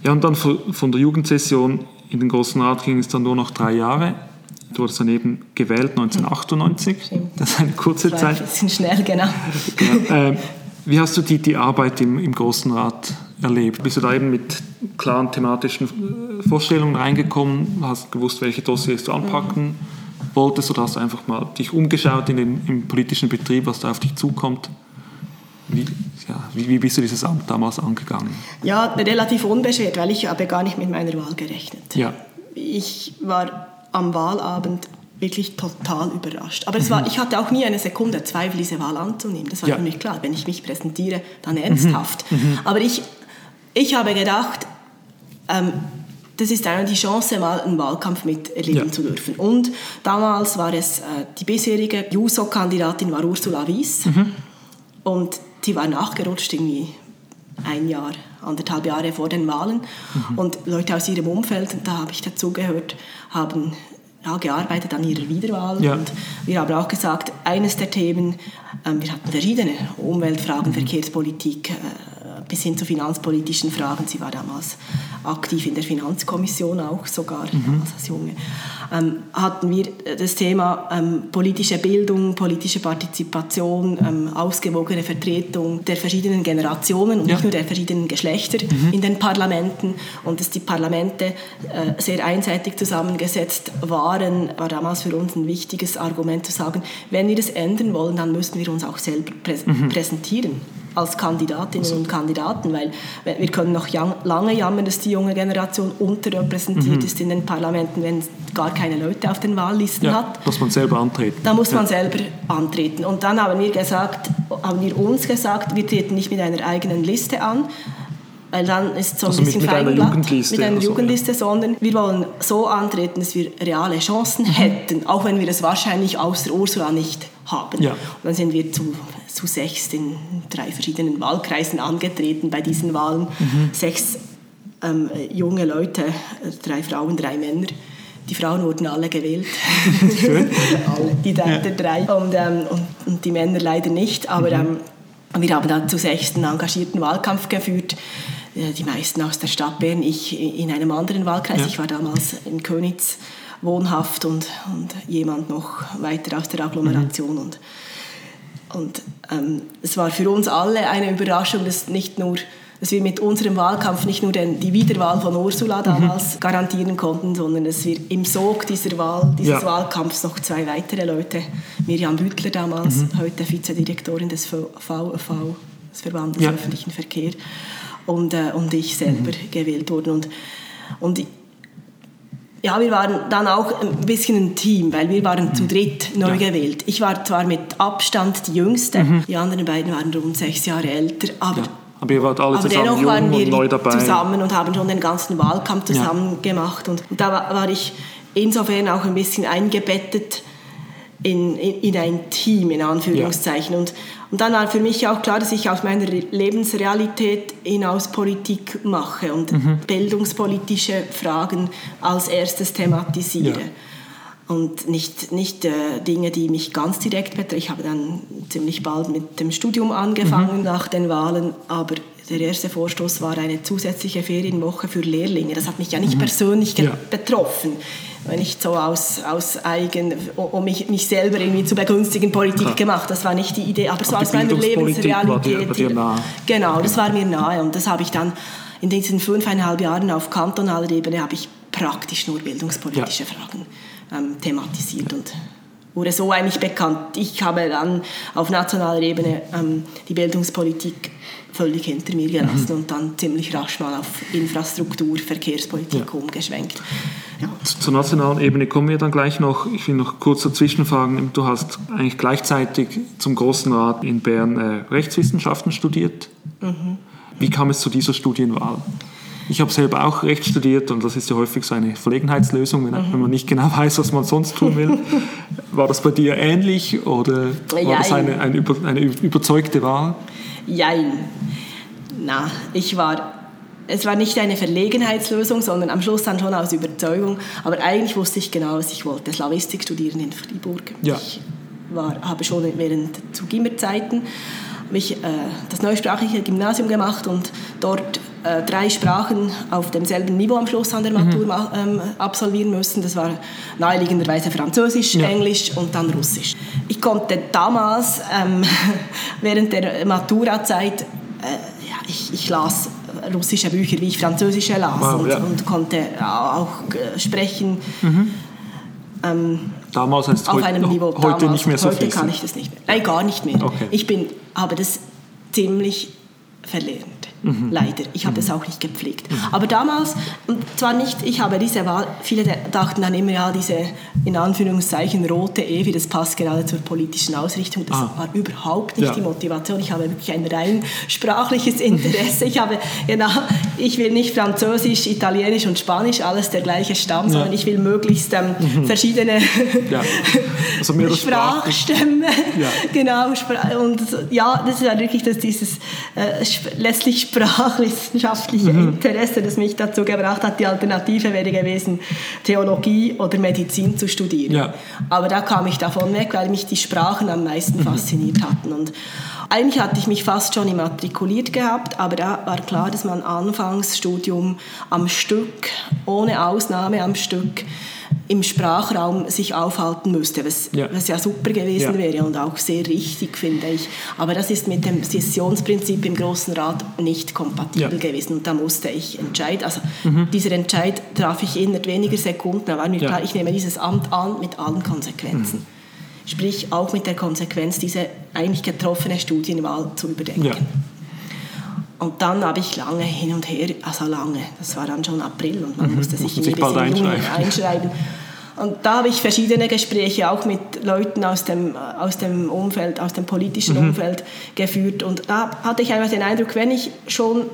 [SPEAKER 2] Ja, und dann von der Jugendsession in den Großen Rat ging es dann nur noch drei Jahre. Du wurdest dann eben gewählt 1998. Stimmt. Das ist eine kurze Zeit. Ein
[SPEAKER 3] bisschen schnell, genau.
[SPEAKER 2] Ja, äh, wie hast du die, die Arbeit im, im Großen Rat erlebt? Bist du da eben mit klaren thematischen äh, Vorstellungen reingekommen? Hast gewusst, welche Dossiers du anpacken mhm. wolltest? Oder hast du einfach mal dich umgeschaut in den, im politischen Betrieb, was da auf dich zukommt? Wie, ja, wie, wie, bist du dieses Amt damals angegangen?
[SPEAKER 3] Ja, relativ unbeschwert, weil ich habe gar nicht mit meiner Wahl gerechnet. Ja. Ich war am Wahlabend wirklich total überrascht. Aber es war, mhm. ich hatte auch nie eine Sekunde Zweifel, diese Wahl anzunehmen. Das war ja. für mich klar. Wenn ich mich präsentiere, dann ernsthaft. Mhm. mhm. Aber ich ich habe gedacht, ähm, das ist eine die Chance, mal einen Wahlkampf miterleben ja. zu dürfen. Und damals war es, äh, die bisherige JUSO-Kandidatin war Ursula Wies. Mhm. Und die war nachgerutscht irgendwie ein Jahr, anderthalb Jahre vor den Wahlen. Mhm. Und Leute aus ihrem Umfeld, da habe ich dazugehört, haben ja, gearbeitet an ihrer Wiederwahl. Ja. Und wir haben auch gesagt, eines der Themen, ähm, wir hatten verschiedene Umweltfragen, mhm. Verkehrspolitik, äh, bis hin zu finanzpolitischen Fragen. Sie war damals aktiv in der Finanzkommission auch sogar, mhm. als Junge. Ähm, hatten wir das Thema ähm, politische Bildung, politische Partizipation, ähm, ausgewogene Vertretung der verschiedenen Generationen und ja. nicht nur der verschiedenen Geschlechter mhm. in den Parlamenten und dass die Parlamente äh, sehr einseitig zusammengesetzt waren, war damals für uns ein wichtiges Argument zu sagen, wenn wir das ändern wollen, dann müssen wir uns auch selber prä mhm. präsentieren als Kandidatinnen also. und Kandidaten, weil wir können noch lange jammern, dass die junge Generation unterrepräsentiert mhm. ist in den Parlamenten, wenn es gar keine Leute auf den Wahllisten
[SPEAKER 2] ja,
[SPEAKER 3] hat.
[SPEAKER 2] Muss man selber antreten.
[SPEAKER 3] Da muss man selber antreten. Und dann haben wir gesagt, haben wir uns gesagt, wir treten nicht mit einer eigenen Liste an, weil dann ist so ein
[SPEAKER 2] also
[SPEAKER 3] bisschen
[SPEAKER 2] mit, mit einer Jugendliste,
[SPEAKER 3] mit einer also, Jugendliste, ja. sondern wir wollen so antreten, dass wir reale Chancen mhm. hätten, auch wenn wir es wahrscheinlich außer Ursula nicht haben. Ja. Und dann sind wir zu, zu sechs in drei verschiedenen Wahlkreisen angetreten bei diesen Wahlen. Mhm. Sechs ähm, junge Leute, drei Frauen, drei Männer. Die Frauen wurden alle gewählt. Schön. die ja. drei. Und, ähm, und, und, die Männer leider nicht. Aber mhm. ähm, wir haben dann zu sechs einen engagierten Wahlkampf geführt äh, die meisten aus der Stadt Bern, ich in einem anderen Wahlkreis. Ja. Ich war damals in Könitz wohnhaft und, und jemand noch weiter aus der Agglomeration. Mhm. Und, und ähm, es war für uns alle eine Überraschung, dass nicht nur dass wir mit unserem Wahlkampf nicht nur den, die Wiederwahl von Ursula mhm. damals mhm. garantieren konnten, sondern dass wir im Sog dieser Wahl, dieses ja. Wahlkampfs noch zwei weitere Leute, Miriam Büttler damals, mhm. heute Vizedirektorin des VÖV, des Verbandes ja. öffentlichen Verkehr, und, äh, und ich selber mhm. gewählt wurden. Und, und ja, wir waren dann auch ein bisschen ein Team, weil wir waren zu dritt neu ja. gewählt. Ich war zwar mit Abstand die Jüngste, mhm. die anderen beiden waren rund sechs Jahre älter, aber, ja.
[SPEAKER 2] aber ihr wart alle
[SPEAKER 3] aber
[SPEAKER 2] zusammen
[SPEAKER 3] dennoch waren wir neu dabei. zusammen und haben schon den ganzen Wahlkampf zusammen ja. gemacht. Und, und da war, war ich insofern auch ein bisschen eingebettet in, in, in ein Team, in Anführungszeichen. Ja. Und, und dann war für mich auch klar, dass ich aus meiner Lebensrealität hinaus Politik mache und mhm. bildungspolitische Fragen als erstes thematisiere. Ja. Und nicht, nicht äh, Dinge, die mich ganz direkt betreffen. Ich habe dann ziemlich bald mit dem Studium angefangen mhm. nach den Wahlen, aber der erste Vorstoß war eine zusätzliche Ferienwoche für Lehrlinge. Das hat mich ja nicht mhm. persönlich ja. betroffen nicht so aus, aus eigen, um mich, mich selber irgendwie zu begünstigen, Politik ja. gemacht. Das war nicht die Idee, aber so aus meiner Lebensrealität. War dir, war dir nahe. Genau, das war mir nahe und das habe ich dann in diesen fünfeinhalb Jahren auf kantonaler Ebene habe ich praktisch nur bildungspolitische ja. Fragen ähm, thematisiert und wurde so eigentlich bekannt. Ich habe dann auf nationaler Ebene ähm, die Bildungspolitik völlig hinter mir gelassen mhm. und dann ziemlich rasch mal auf Infrastruktur, Verkehrspolitik ja. umgeschwenkt.
[SPEAKER 2] Ja. Zur nationalen Ebene kommen wir dann gleich noch. Ich will noch kurz dazwischen fragen. Du hast eigentlich gleichzeitig zum Großen Rat in Bern äh, Rechtswissenschaften studiert. Mhm. Wie kam es zu dieser Studienwahl? Ich habe selber auch Recht studiert und das ist ja häufig so eine Verlegenheitslösung, wenn, mhm. wenn man nicht genau weiß, was man sonst tun will. War das bei dir ähnlich oder war Jein. das eine, eine, eine überzeugte Wahl?
[SPEAKER 3] Jein. Na, ich war es war nicht eine Verlegenheitslösung, sondern am Schluss dann schon aus Überzeugung. Aber eigentlich wusste ich genau, was ich wollte. Slavistik studieren in Fribourg. Ja. Ich war, habe schon während zu Gimmerzeiten ich, äh, das neusprachliche Gymnasium gemacht und dort äh, drei Sprachen auf demselben Niveau am Schluss an der Matur mhm. ähm, absolvieren müssen. Das war naheliegenderweise Französisch, ja. Englisch und dann Russisch. Ich konnte damals ähm, während der Maturazeit, äh, ja, ich, ich, las russische Bücher, wie ich französische las wow, und, ja. und, konnte auch äh, sprechen. Mhm.
[SPEAKER 2] Ähm, damals heißt
[SPEAKER 3] auf einem Niveau.
[SPEAKER 2] Heute damals, nicht mehr so
[SPEAKER 3] Heute kann ich das nicht mehr. Nein, gar nicht mehr. Okay. Ich bin, habe das ziemlich verlernt. Mhm. Leider. Ich habe mhm. das auch nicht gepflegt. Mhm. Aber damals, und zwar nicht, ich habe diese Wahl, viele dachten dann immer, ja, diese in Anführungszeichen rote Ehe, das passt gerade zur politischen Ausrichtung. Das ah. war überhaupt nicht ja. die Motivation. Ich habe wirklich ein rein sprachliches Interesse. ich habe, genau, ich will nicht Französisch, Italienisch und Spanisch, alles der gleiche Stamm, ja. sondern ich will möglichst ähm, mhm. verschiedene ja. also Sprachstämme. Ja. Genau. Und ja, das ist ja wirklich dass dieses äh, letztlich sprachwissenschaftliche mhm. Interesse, das mich dazu gebracht hat. Die Alternative wäre gewesen, Theologie oder Medizin zu studieren. Ja. Aber da kam ich davon weg, weil mich die Sprachen am meisten mhm. fasziniert hatten. Und eigentlich hatte ich mich fast schon immatrikuliert gehabt, aber da war klar, dass man Anfangsstudium am Stück, ohne Ausnahme am Stück, im Sprachraum sich aufhalten müsste, was ja, was ja super gewesen ja. wäre und auch sehr richtig, finde ich. Aber das ist mit dem Sessionsprinzip im Großen Rat nicht kompatibel ja. gewesen und da musste ich entscheiden. Also mhm. dieser Entscheid traf ich innerhalb weniger Sekunden, da war mir klar, ich nehme dieses Amt an mit allen Konsequenzen. Mhm. Sprich auch mit der Konsequenz, diese eigentlich getroffene Studienwahl zu überdenken. Und dann habe ich lange hin und her, also lange, das war dann schon April und man mhm. musste sich, sich bald einschreiben. einschreiben. Und da habe ich verschiedene Gespräche auch mit Leuten aus dem, aus dem Umfeld, aus dem politischen mhm. Umfeld geführt. Und da hatte ich einfach den Eindruck, wenn ich schon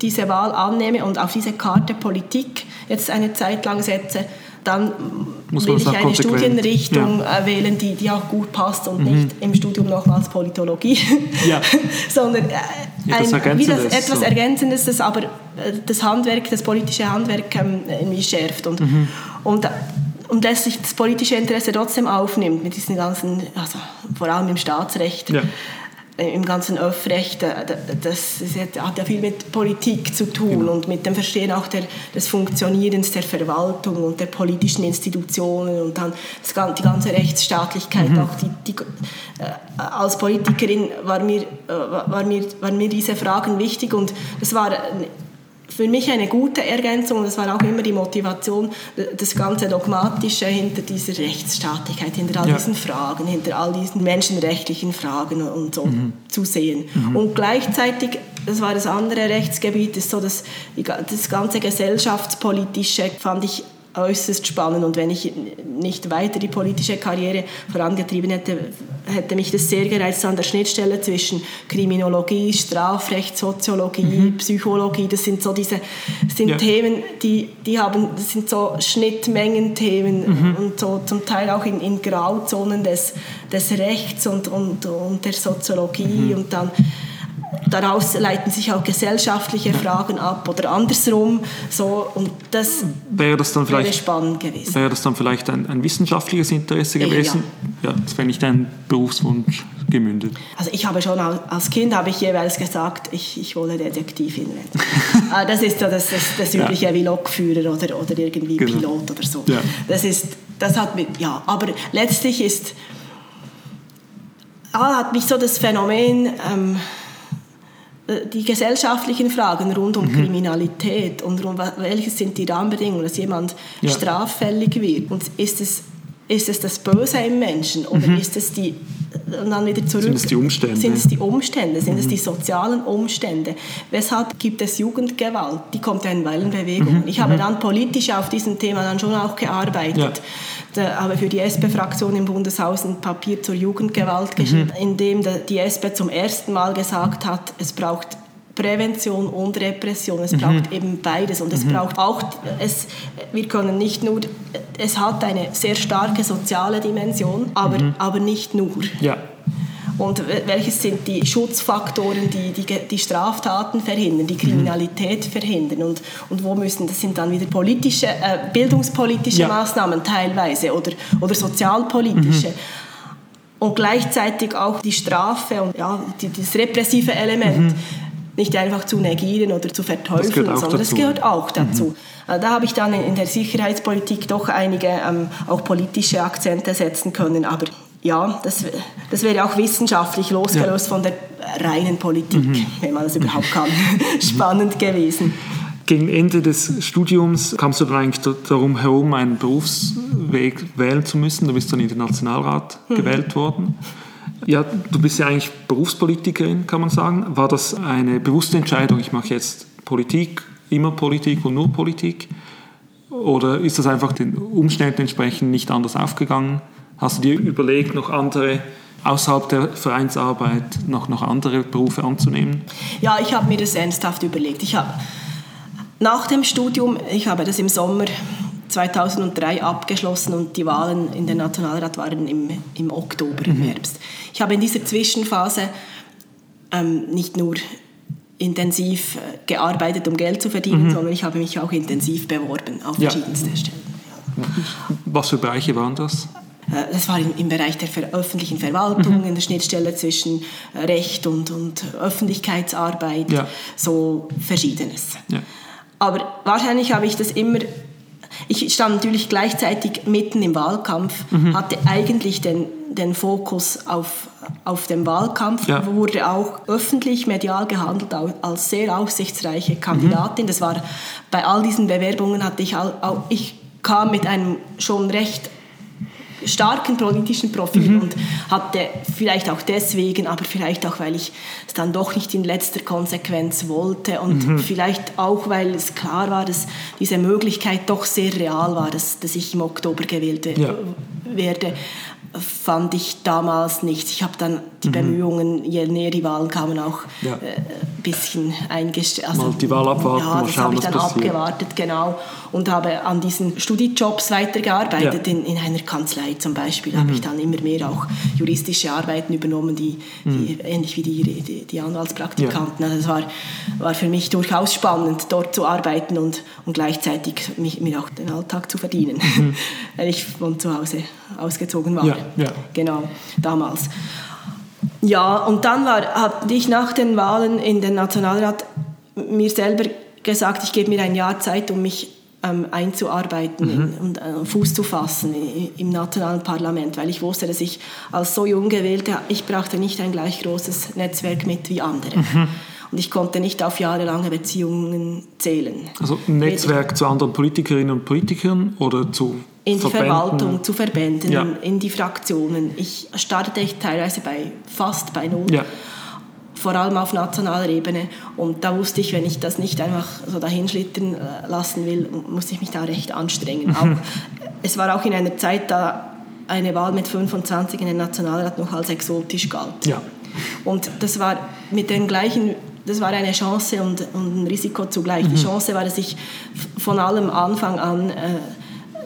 [SPEAKER 3] diese Wahl annehme und auf diese Karte Politik jetzt eine Zeit lang setze, dann Muss will ich eine Studienrichtung ja. Äh, wählen, die, die auch gut passt und mhm. nicht im Studium nochmals Politologie, ja. sondern äh, ein, wie das, etwas so. Ergänzendes, das aber äh, das Handwerk, das politische Handwerk ähm, irgendwie schärft und, mhm. und und dass sich das politische Interesse trotzdem aufnimmt mit diesen ganzen, also vor allem im Staatsrecht. Ja im ganzen Öffrecht, das, hat ja viel mit Politik zu tun genau. und mit dem Verstehen auch der, des Funktionierens der Verwaltung und der politischen Institutionen und dann das, die ganze Rechtsstaatlichkeit. Mhm. Auch die, die, äh, als Politikerin war mir, äh, war, mir, waren mir diese Fragen wichtig und das war für mich eine gute Ergänzung. Das war auch immer die Motivation, das ganze Dogmatische hinter dieser Rechtsstaatlichkeit, hinter all ja. diesen Fragen, hinter all diesen menschenrechtlichen Fragen und so mhm. zu sehen. Mhm. Und gleichzeitig, das war das andere Rechtsgebiet, ist so das, das ganze gesellschaftspolitische fand ich äußerst spannend und wenn ich nicht weiter die politische Karriere vorangetrieben hätte, hätte mich das sehr gereizt an der Schnittstelle zwischen Kriminologie, Strafrecht, Soziologie, mhm. Psychologie. Das sind so diese sind ja. Themen, die, die haben, das sind so Schnittmengenthemen mhm. und so zum Teil auch in, in Grauzonen des, des Rechts und, und, und der Soziologie mhm. und dann daraus leiten sich auch gesellschaftliche Fragen ab oder andersrum. So, und das
[SPEAKER 2] wäre das dann vielleicht,
[SPEAKER 3] wäre spannend gewesen.
[SPEAKER 2] Wäre das dann vielleicht ein, ein wissenschaftliches Interesse gewesen? Ja, ja das wäre nicht ein Berufswunsch gemündet.
[SPEAKER 3] Also ich habe schon als Kind habe ich jeweils gesagt, ich, ich wolle Detektivin werden. Ah, das ist so das, das, das übliche ja. wie Lokführer oder, oder irgendwie genau. Pilot oder so. Ja. Das ist, das hat mit, ja, aber letztlich ist, ah, hat mich so das Phänomen ähm, äh, die gesellschaftlichen Fragen rund um mhm. Kriminalität und rund, welche sind die Rahmenbedingungen, dass jemand ja. straffällig wird. Und ist es, ist es das Böse im Menschen oder mhm. ist es die und dann wieder zurück. Sind
[SPEAKER 2] es die Umstände?
[SPEAKER 3] Sind es die Umstände? Sind mhm. es die sozialen Umstände? Weshalb gibt es Jugendgewalt? Die kommt ja in Wellenbewegungen. Mhm. Ich habe mhm. dann politisch auf diesem Thema dann schon auch gearbeitet. Ja. Da habe für die SP-Fraktion im Bundeshaus ein Papier zur Jugendgewalt mhm. geschrieben, in dem die SP zum ersten Mal gesagt hat, es braucht Prävention und Repression. Es mhm. braucht eben beides und es mhm. braucht auch, es, wir können nicht nur, es hat eine sehr starke soziale Dimension, aber, mhm. aber nicht nur. Ja. Und welches sind die Schutzfaktoren, die, die die Straftaten verhindern, die Kriminalität mhm. verhindern und, und wo müssen, das sind dann wieder politische, äh, bildungspolitische ja. Maßnahmen teilweise oder, oder sozialpolitische. Mhm und gleichzeitig auch die Strafe und ja, die, das repressive Element. Mhm nicht einfach zu negieren oder zu verteufeln, das sondern es gehört auch dazu. Mhm. Also da habe ich dann in der Sicherheitspolitik doch einige ähm, auch politische Akzente setzen können, aber ja, das, das wäre auch wissenschaftlich losgelöst ja. von der reinen Politik, mhm. wenn man das überhaupt kann, spannend gewesen.
[SPEAKER 2] Gegen Ende des Studiums kamst du dann eigentlich darum herum, einen Berufsweg wählen zu müssen. Du bist dann in den Nationalrat mhm. gewählt worden. Ja, du bist ja eigentlich Berufspolitikerin, kann man sagen. War das eine bewusste Entscheidung, ich mache jetzt Politik, immer Politik und nur Politik? Oder ist das einfach den Umständen entsprechend nicht anders aufgegangen? Hast du dir überlegt, noch andere außerhalb der Vereinsarbeit noch, noch andere Berufe anzunehmen?
[SPEAKER 3] Ja, ich habe mir das ernsthaft überlegt. Ich habe nach dem Studium, ich habe das im Sommer 2003 abgeschlossen und die Wahlen in den Nationalrat waren im, im Oktober, im mhm. Herbst. Ich habe in dieser Zwischenphase ähm, nicht nur intensiv äh, gearbeitet, um Geld zu verdienen, mhm. sondern ich habe mich auch intensiv beworben auf ja. verschiedenste Stellen.
[SPEAKER 2] Was für Bereiche waren das?
[SPEAKER 3] Äh, das war im, Bereich der öffentlichen Verwaltung, mhm. in der Schnittstelle zwischen äh, Recht und, und Öffentlichkeitsarbeit, ja. so verschiedenes. Aber wahrscheinlich habe ich das immer ich stand natürlich gleichzeitig mitten im Wahlkampf, mhm. hatte eigentlich den, den Fokus auf, auf dem Wahlkampf, ja. wurde auch öffentlich medial gehandelt als sehr aussichtsreiche Kandidatin. Mhm. Das war bei all diesen Bewerbungen hatte ich auch, ich kam mit einem schon recht starken politischen Profil mhm. und hatte vielleicht auch deswegen, aber vielleicht auch, weil ich es dann doch nicht in letzter Konsequenz wollte und mhm. vielleicht auch, weil es klar war, dass diese Möglichkeit doch sehr real war, dass, dass ich im Oktober gewählt ja. werde, fand ich damals nichts. Ich habe dann die mhm. Bemühungen, je näher die Wahlen kamen, auch ja. äh, ein bisschen eingestellt.
[SPEAKER 2] Also, mal die Wahl abwarten,
[SPEAKER 3] ja, das habe ich dann abgewartet, genau. Und habe an diesen Studiejobs weitergearbeitet. Ja. In, in einer Kanzlei zum Beispiel mhm. habe ich dann immer mehr auch juristische Arbeiten übernommen, die, die mhm. ähnlich wie die, die, die Anwaltspraktikanten. Ja. Also es war, war für mich durchaus spannend, dort zu arbeiten und, und gleichzeitig mich, mir auch den Alltag zu verdienen, mhm. weil ich von zu Hause ausgezogen war. Ja, ja. Genau, damals. Ja, und dann war, hatte ich nach den Wahlen in den Nationalrat mir selber gesagt, ich gebe mir ein Jahr Zeit, um mich ähm, einzuarbeiten mhm. und äh, Fuß zu fassen im nationalen Parlament, weil ich wusste, dass ich als so jung gewählte, ich brauchte nicht ein gleich großes Netzwerk mit wie andere. Mhm. Und ich konnte nicht auf jahrelange Beziehungen zählen.
[SPEAKER 2] Also ein Netzwerk Weder zu anderen Politikerinnen und Politikern oder zu
[SPEAKER 3] in die Verbänden. Verwaltung, zu Verbänden, ja. in die Fraktionen. Ich startete teilweise bei fast bei null. Ja. Vor allem auf nationaler Ebene. Und da wusste ich, wenn ich das nicht einfach so dahinschlittern äh, lassen will, muss ich mich da recht anstrengen. Mhm. Auch, es war auch in einer Zeit, da eine Wahl mit 25 in den Nationalrat noch als exotisch galt. Ja. Und das war mit den gleichen das war eine Chance und, und ein Risiko zugleich. Mhm. Die Chance war, dass ich von allem Anfang an äh,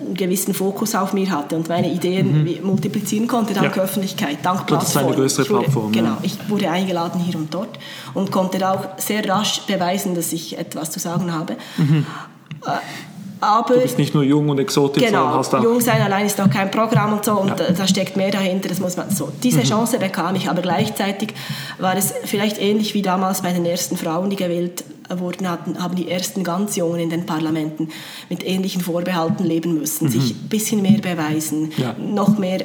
[SPEAKER 3] einen gewissen Fokus auf mir hatte und meine Ideen mhm. multiplizieren konnte dank ja. Öffentlichkeit, dank
[SPEAKER 2] Plattform. Das ist eine größere Plattform.
[SPEAKER 3] genau, ich wurde eingeladen hier und dort und konnte auch sehr rasch beweisen, dass ich etwas zu sagen habe. Mhm.
[SPEAKER 2] Aber, du bist nicht nur jung und exotisch,
[SPEAKER 3] genau, sondern hast auch... jung sein allein ist auch kein Programm und so und ja. da steckt mehr dahinter, das muss man so. Diese mhm. Chance bekam ich, aber gleichzeitig war es vielleicht ähnlich wie damals bei den ersten Frauen, die gewählt wurden, hatten, haben die ersten ganz Jungen in den Parlamenten mit ähnlichen Vorbehalten leben müssen, mhm. sich ein bisschen mehr beweisen, ja. noch mehr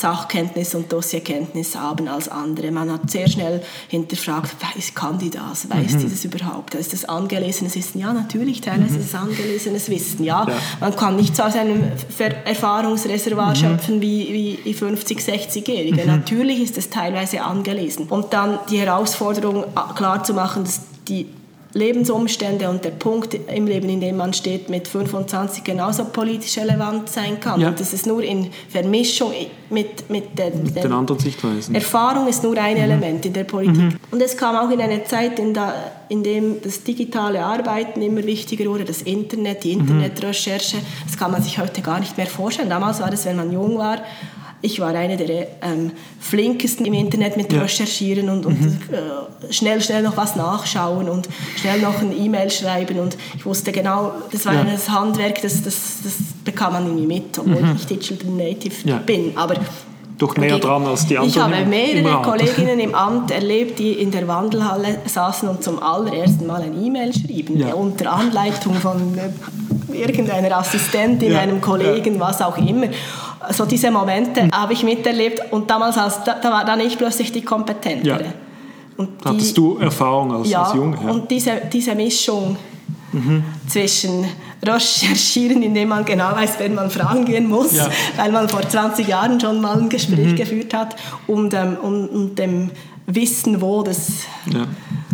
[SPEAKER 3] Sachkenntnis und Dossierkenntnis haben als andere. Man hat sehr schnell hinterfragt, weiß, kann die das? Weiß mhm. die das überhaupt? Ist das angelesenes Wissen? Ja, natürlich, teilweise mhm. ist es angelesenes Wissen. Ja, ja, man kann nicht so aus einem Erfahrungsreservoir mhm. schöpfen wie, wie 50-, 60-Jährige. Mhm. Natürlich ist es teilweise angelesen. Und dann die Herausforderung klar zu machen, dass die Lebensumstände und der Punkt im Leben, in dem man steht, mit 25 genauso politisch relevant sein kann. Ja. Und das ist nur in Vermischung mit, mit, den,
[SPEAKER 2] mit den, anderen Sichtweisen.
[SPEAKER 3] Erfahrung ist nur ein mhm. Element in der Politik. Mhm. Und es kam auch in eine Zeit, in, der, in dem das digitale Arbeiten immer wichtiger wurde, das Internet, die mhm. Internetrecherche. Das kann man sich heute gar nicht mehr vorstellen. Damals war es, wenn man jung war, ich war eine der ähm, flinkesten im Internet mit ja. Recherchieren und, und mhm. äh, schnell, schnell noch was nachschauen und schnell noch ein E-Mail schreiben und ich wusste genau, das war ja. ein Handwerk, das, das, das bekam man irgendwie mit, obwohl mhm. ich Digital Native ja. bin. Aber
[SPEAKER 2] doch näher dran als die anderen.
[SPEAKER 3] Ich habe mehrere Kolleginnen im Amt erlebt, die in der Wandelhalle saßen und zum allerersten Mal ein E-Mail schrieben, ja. unter Anleitung von äh, irgendeiner Assistentin, ja. einem Kollegen, ja. was auch immer so diese Momente mhm. habe ich miterlebt und damals als, da, da war dann ich plötzlich die Kompetentere. Ja.
[SPEAKER 2] Und die, Hattest du Erfahrung als,
[SPEAKER 3] ja,
[SPEAKER 2] als Junge?
[SPEAKER 3] Ja, und diese, diese Mischung mhm. zwischen Recherchieren, indem man genau weiß, wenn man fragen gehen muss, ja. weil man vor 20 Jahren schon mal ein Gespräch mhm. geführt hat, und, ähm, und, und, dem Wissen, wo das
[SPEAKER 2] ja.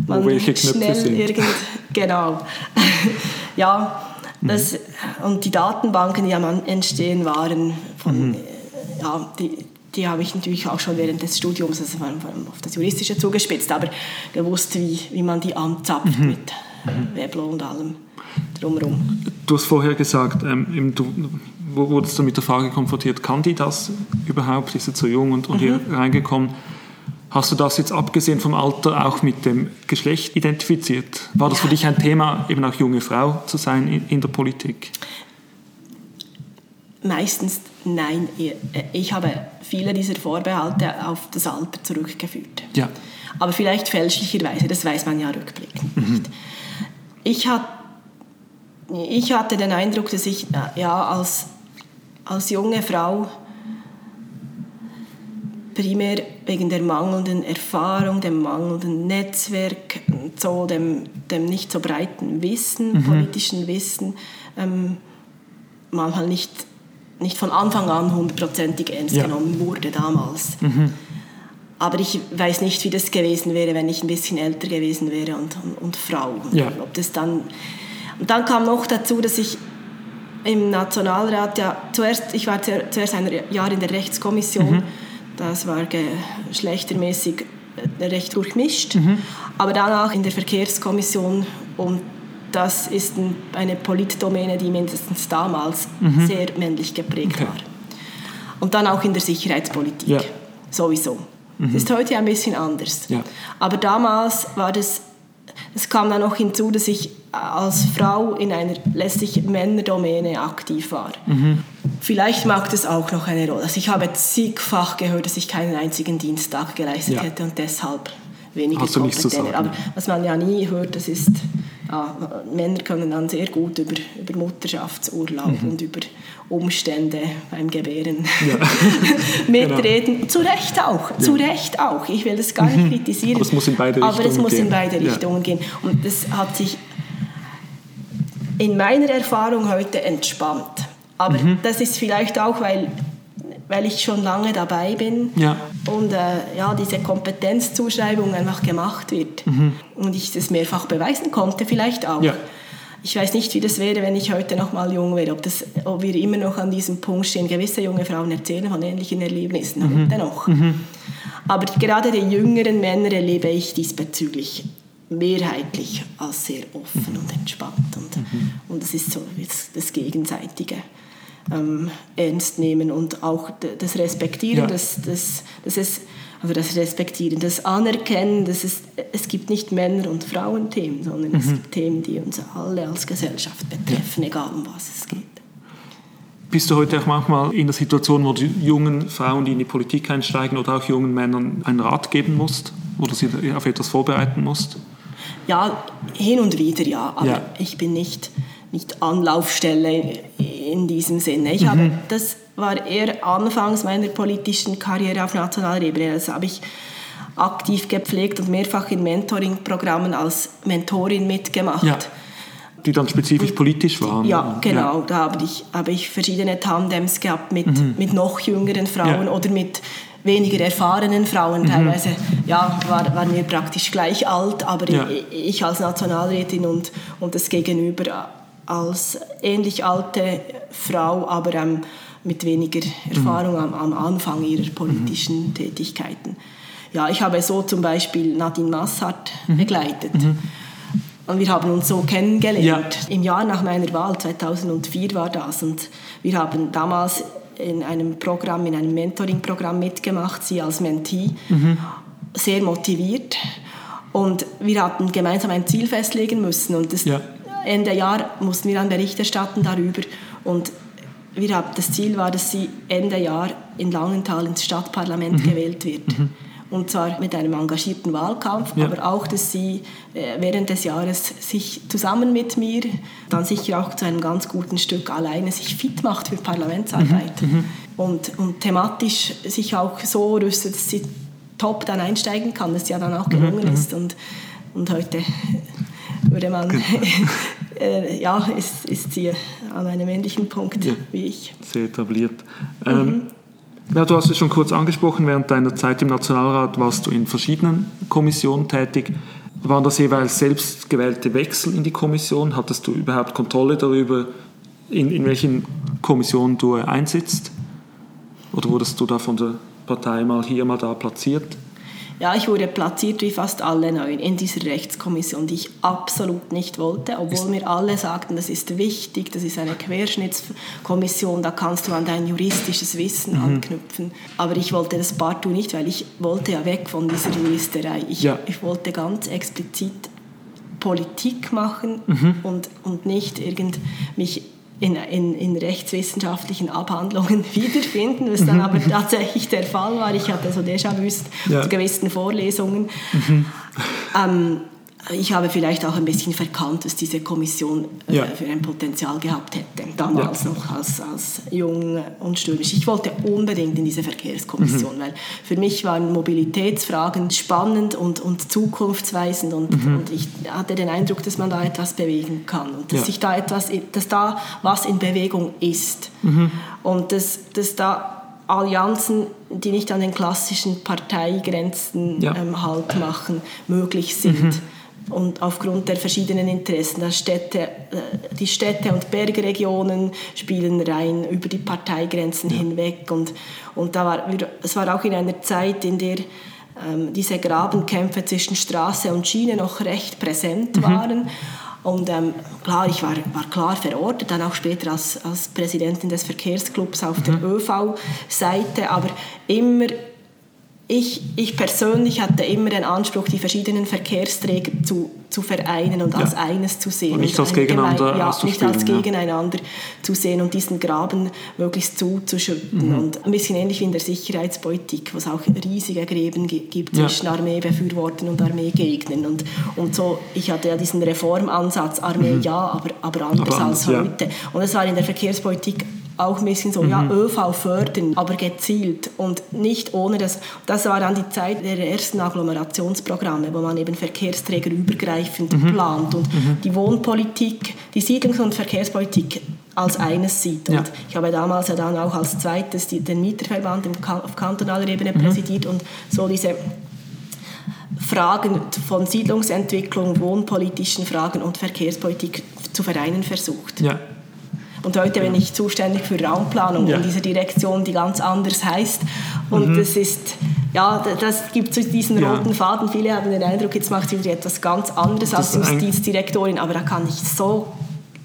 [SPEAKER 2] wo welche Knöpfe schnell sind.
[SPEAKER 3] Irgend, genau. ja, das, und die Datenbanken, die am entstehen waren, von, mhm. ja, die, die habe ich natürlich auch schon während des Studiums, also auf das Juristische zugespitzt, aber gewusst, wie, wie man die anzapft mhm. mit mhm. Weblo und allem drumherum.
[SPEAKER 2] Du hast vorher gesagt, ähm, du wurdest du mit der Frage konfrontiert, kann die das überhaupt? Ist sie zu jung und, und hier mhm. reingekommen? Hast du das jetzt abgesehen vom Alter auch mit dem Geschlecht identifiziert? War das
[SPEAKER 3] Ja.
[SPEAKER 2] für dich ein Thema, eben auch junge Frau zu sein in, in der Politik?
[SPEAKER 3] Meistens nein. Ich habe viele dieser Vorbehalte auf das Alter zurückgeführt.
[SPEAKER 2] Ja.
[SPEAKER 3] Aber vielleicht fälschlicherweise, das weiß man ja rückblickend nicht. Ich, hat, ich hatte den Eindruck, dass ich äh, ja, als, als junge Frau primär wegen der mangelnden Erfahrung, dem mangelnden Netzwerk, so, dem, dem nicht so breiten Wissen, politischen Wissen, ähm, manchmal nicht, nicht von Anfang an hundertprozentig ernst
[SPEAKER 2] Ja.
[SPEAKER 3] genommen wurde damals. Aber ich weiß nicht, wie das gewesen wäre, wenn ich ein bisschen älter gewesen wäre und, und, und Frau.
[SPEAKER 2] Ja.
[SPEAKER 3] Ob das dann, und dann kam noch dazu, dass ich im Nationalrat ja zuerst, ich war zu- zuerst ein Jahr in der Rechtskommission, das war geschlechtermäßig äh, recht durchmischt, aber danach in der Verkehrskommission und das ist ein, eine Politdomäne, die mindestens damals sehr männlich geprägt
[SPEAKER 2] Okay.
[SPEAKER 3] war. Und dann auch in der Sicherheitspolitik,
[SPEAKER 2] Ja.
[SPEAKER 3] sowieso. Das ist heute ein bisschen anders.
[SPEAKER 2] Ja.
[SPEAKER 3] Aber damals war das, es kam dann noch hinzu, dass ich als Frau in einer letztlich Männerdomäne aktiv war. Vielleicht mag das auch noch eine Rolle. Also ich habe zigfach gehört, dass ich keinen einzigen Dienstag geleistet
[SPEAKER 2] Ja.
[SPEAKER 3] hätte und deshalb weniger
[SPEAKER 2] Hast du nichts zu sagen?
[SPEAKER 3] Aber was man ja nie hört, das ist, ja, Männer können dann sehr gut über, über Mutterschaftsurlaub
[SPEAKER 2] Mhm.
[SPEAKER 3] und über Umstände beim Gebären mitreden.
[SPEAKER 2] Genau.
[SPEAKER 3] Zu Recht auch, zu Recht auch. Ich will das gar nicht kritisieren.
[SPEAKER 2] Mhm. Aber es muss in beide
[SPEAKER 3] Aber
[SPEAKER 2] Richtungen
[SPEAKER 3] muss in
[SPEAKER 2] gehen.
[SPEAKER 3] beide
[SPEAKER 2] Ja.
[SPEAKER 3] Richtungen gehen. Und das hat sich in meiner Erfahrung heute entspannt. Aber
[SPEAKER 2] Mhm.
[SPEAKER 3] das ist vielleicht auch, weil, weil ich schon lange dabei bin
[SPEAKER 2] Ja.
[SPEAKER 3] und äh, ja, diese Kompetenzzuschreibung einfach gemacht wird. Und ich das mehrfach beweisen konnte, vielleicht auch.
[SPEAKER 2] Mhm. Ja.
[SPEAKER 3] Ich weiß nicht, wie das wäre, wenn ich heute noch mal jung wäre, ob, das, ob wir immer noch an diesem Punkt stehen. Gewisse junge Frauen erzählen von ähnlichen Erlebnissen,
[SPEAKER 2] Mhm.
[SPEAKER 3] heute noch. Aber gerade die jüngeren Männer erlebe ich diesbezüglich mehrheitlich als sehr offen
[SPEAKER 2] Mhm.
[SPEAKER 3] und entspannt. Und, und das ist so das, das Gegenseitige. Ähm, ernst nehmen und auch das Respektieren,
[SPEAKER 2] Ja.
[SPEAKER 3] das, das, das ist, also das Respektieren, das Anerkennen, dass es, es gibt nicht Männer- und Frauenthemen, sondern
[SPEAKER 2] Mhm.
[SPEAKER 3] es gibt Themen, die uns alle als Gesellschaft betreffen, egal um was es geht.
[SPEAKER 2] Bist du heute auch manchmal in der Situation, wo du jungen Frauen, die in die Politik einsteigen oder auch jungen Männern einen Rat geben musst oder sie auf etwas vorbereiten musst?
[SPEAKER 3] Ja, hin und wieder ja, aber
[SPEAKER 2] Ja.
[SPEAKER 3] ich bin nicht, nicht Anlaufstelle in diesem Sinne. Ich habe, das war eher anfangs meiner politischen Karriere auf nationaler Ebene. Das habe ich aktiv gepflegt und mehrfach in Mentoring-Programmen als Mentorin mitgemacht.
[SPEAKER 2] Ja. Die dann spezifisch politisch waren?
[SPEAKER 3] Ja, genau. Da habe ich, habe ich verschiedene Tandems gehabt mit, mit noch jüngeren Frauen
[SPEAKER 2] Ja.
[SPEAKER 3] oder mit weniger erfahrenen Frauen. Teilweise ja, war, waren wir praktisch gleich alt, aber
[SPEAKER 2] Ja.
[SPEAKER 3] ich, ich als Nationalrätin und, und das Gegenüber als ähnlich alte Frau, aber ähm, mit weniger Erfahrung am, am Anfang ihrer politischen Tätigkeiten. Ja, ich habe so zum Beispiel Nadine Massart begleitet. Und wir haben uns so kennengelernt. Im Jahr nach meiner Wahl, 2004 war das. Und wir haben damals in einem Programm, in einem Mentoring-Programm mitgemacht, sie als Mentee, sehr motiviert. Und wir hatten gemeinsam ein Ziel festlegen müssen. Und das
[SPEAKER 2] Ja.
[SPEAKER 3] Ende Jahr mussten wir dann Bericht erstatten darüber. Und wir haben, das Ziel war, dass sie Ende Jahr in Langenthal ins Stadtparlament gewählt wird. Und zwar mit einem engagierten Wahlkampf,
[SPEAKER 2] Ja.
[SPEAKER 3] aber auch, dass sie äh, während des Jahres sich zusammen mit mir, dann sicher auch zu einem ganz guten Stück alleine, sich fit macht für Parlamentsarbeit. Und, und thematisch sich auch so rüstet, dass sie top dann einsteigen kann, das ja dann auch gelungen ist. Und, und heute würde man, äh, ja, ist, ist sie an einem ähnlichen Punkt
[SPEAKER 2] Ja.
[SPEAKER 3] wie ich.
[SPEAKER 2] Sehr etabliert. Ähm, ja, du hast es schon kurz angesprochen, während deiner Zeit im Nationalrat warst du in verschiedenen Kommissionen tätig. Waren das jeweils selbstgewählte Wechsel in die Kommission? Hattest du überhaupt Kontrolle darüber, in, in welchen Kommissionen du einsitzt? Oder wurdest du da von der Partei mal hier, mal da platziert?
[SPEAKER 3] Ja, ich wurde platziert wie fast alle neun in dieser Rechtskommission, die ich absolut nicht wollte, obwohl mir alle sagten, das ist wichtig, das ist eine Querschnittskommission, da kannst du an dein juristisches Wissen mhm. anknüpfen. Aber ich wollte das partout nicht, weil ich wollte ja weg von dieser Juristerei. Ich, ja. ich wollte ganz explizit Politik machen mhm. und, und nicht irgend mich in, in, in rechtswissenschaftlichen Abhandlungen wiederfinden, was dann mhm. aber tatsächlich der Fall war. Ich hatte so Déjà-vus ja. zu gewissen Vorlesungen. Mhm. Ähm, ich habe vielleicht auch ein bisschen verkannt, was diese Kommission äh, ja. für ein Potenzial gehabt hätte, damals ja. noch als, als jung und stürmisch. Ich wollte unbedingt in diese Verkehrskommission, mhm. weil für mich waren Mobilitätsfragen spannend und, und zukunftsweisend und, mhm. und, ich hatte den Eindruck, dass man da etwas bewegen kann und dass, ja. sich da, etwas, dass da was in Bewegung ist mhm. und dass, dass da Allianzen, die nicht an den klassischen Parteigrenzen ähm, Halt machen, möglich sind. Mhm und aufgrund der verschiedenen Interessen. Das Städte, äh, die Städte und Bergregionen spielen rein über die Parteigrenzen ja. hinweg. Und, und da war, es war auch in einer Zeit, in der ähm, diese Grabenkämpfe zwischen Straße und Schiene noch recht präsent mhm. waren. Und ähm, klar, ich war, war klar verortet, dann auch später als, als Präsidentin des Verkehrsclubs auf mhm. der ÖV-Seite, aber immer ich, ich persönlich hatte immer den Anspruch, die verschiedenen Verkehrsträger zu, zu vereinen und als ja. eines zu sehen.
[SPEAKER 2] Und nicht als Gegeneinander
[SPEAKER 3] ja, nicht als Gegeneinander ja. zu sehen und diesen Graben möglichst zuzuschütten. Mhm. Und ein bisschen ähnlich wie in der Sicherheitspolitik, wo es auch riesige Gräben gibt zwischen Armeebefürwortern und Armeegegnern. Und, und so, ich hatte ja diesen Reformansatz, Armee mhm. ja, aber, aber anders aber als heute. Und es war in der Verkehrspolitik auch ein bisschen so, mhm. ja, ÖV fördern, aber gezielt und nicht ohne das. Das war dann die Zeit der ersten Agglomerationsprogramme, wo man eben Verkehrsträger übergreifend mhm. plant und mhm. die Wohnpolitik, die Siedlungs- und Verkehrspolitik als eines sieht. Und ja. ich habe damals ja dann auch als zweites die, den Mieterverband auf kantonaler Ebene mhm. präsidiert und so diese Fragen von Siedlungsentwicklung, wohnpolitischen Fragen und Verkehrspolitik zu vereinen versucht.
[SPEAKER 2] Ja.
[SPEAKER 3] Und heute bin ich zuständig für Raumplanung ja. in dieser Direktion, die ganz anders heißt. Und mhm. das ist, ja, das gibt so diesen ja. roten Faden. Viele haben den Eindruck, jetzt macht sie wieder etwas ganz anderes als Justizdirektorin, aber da kann ich so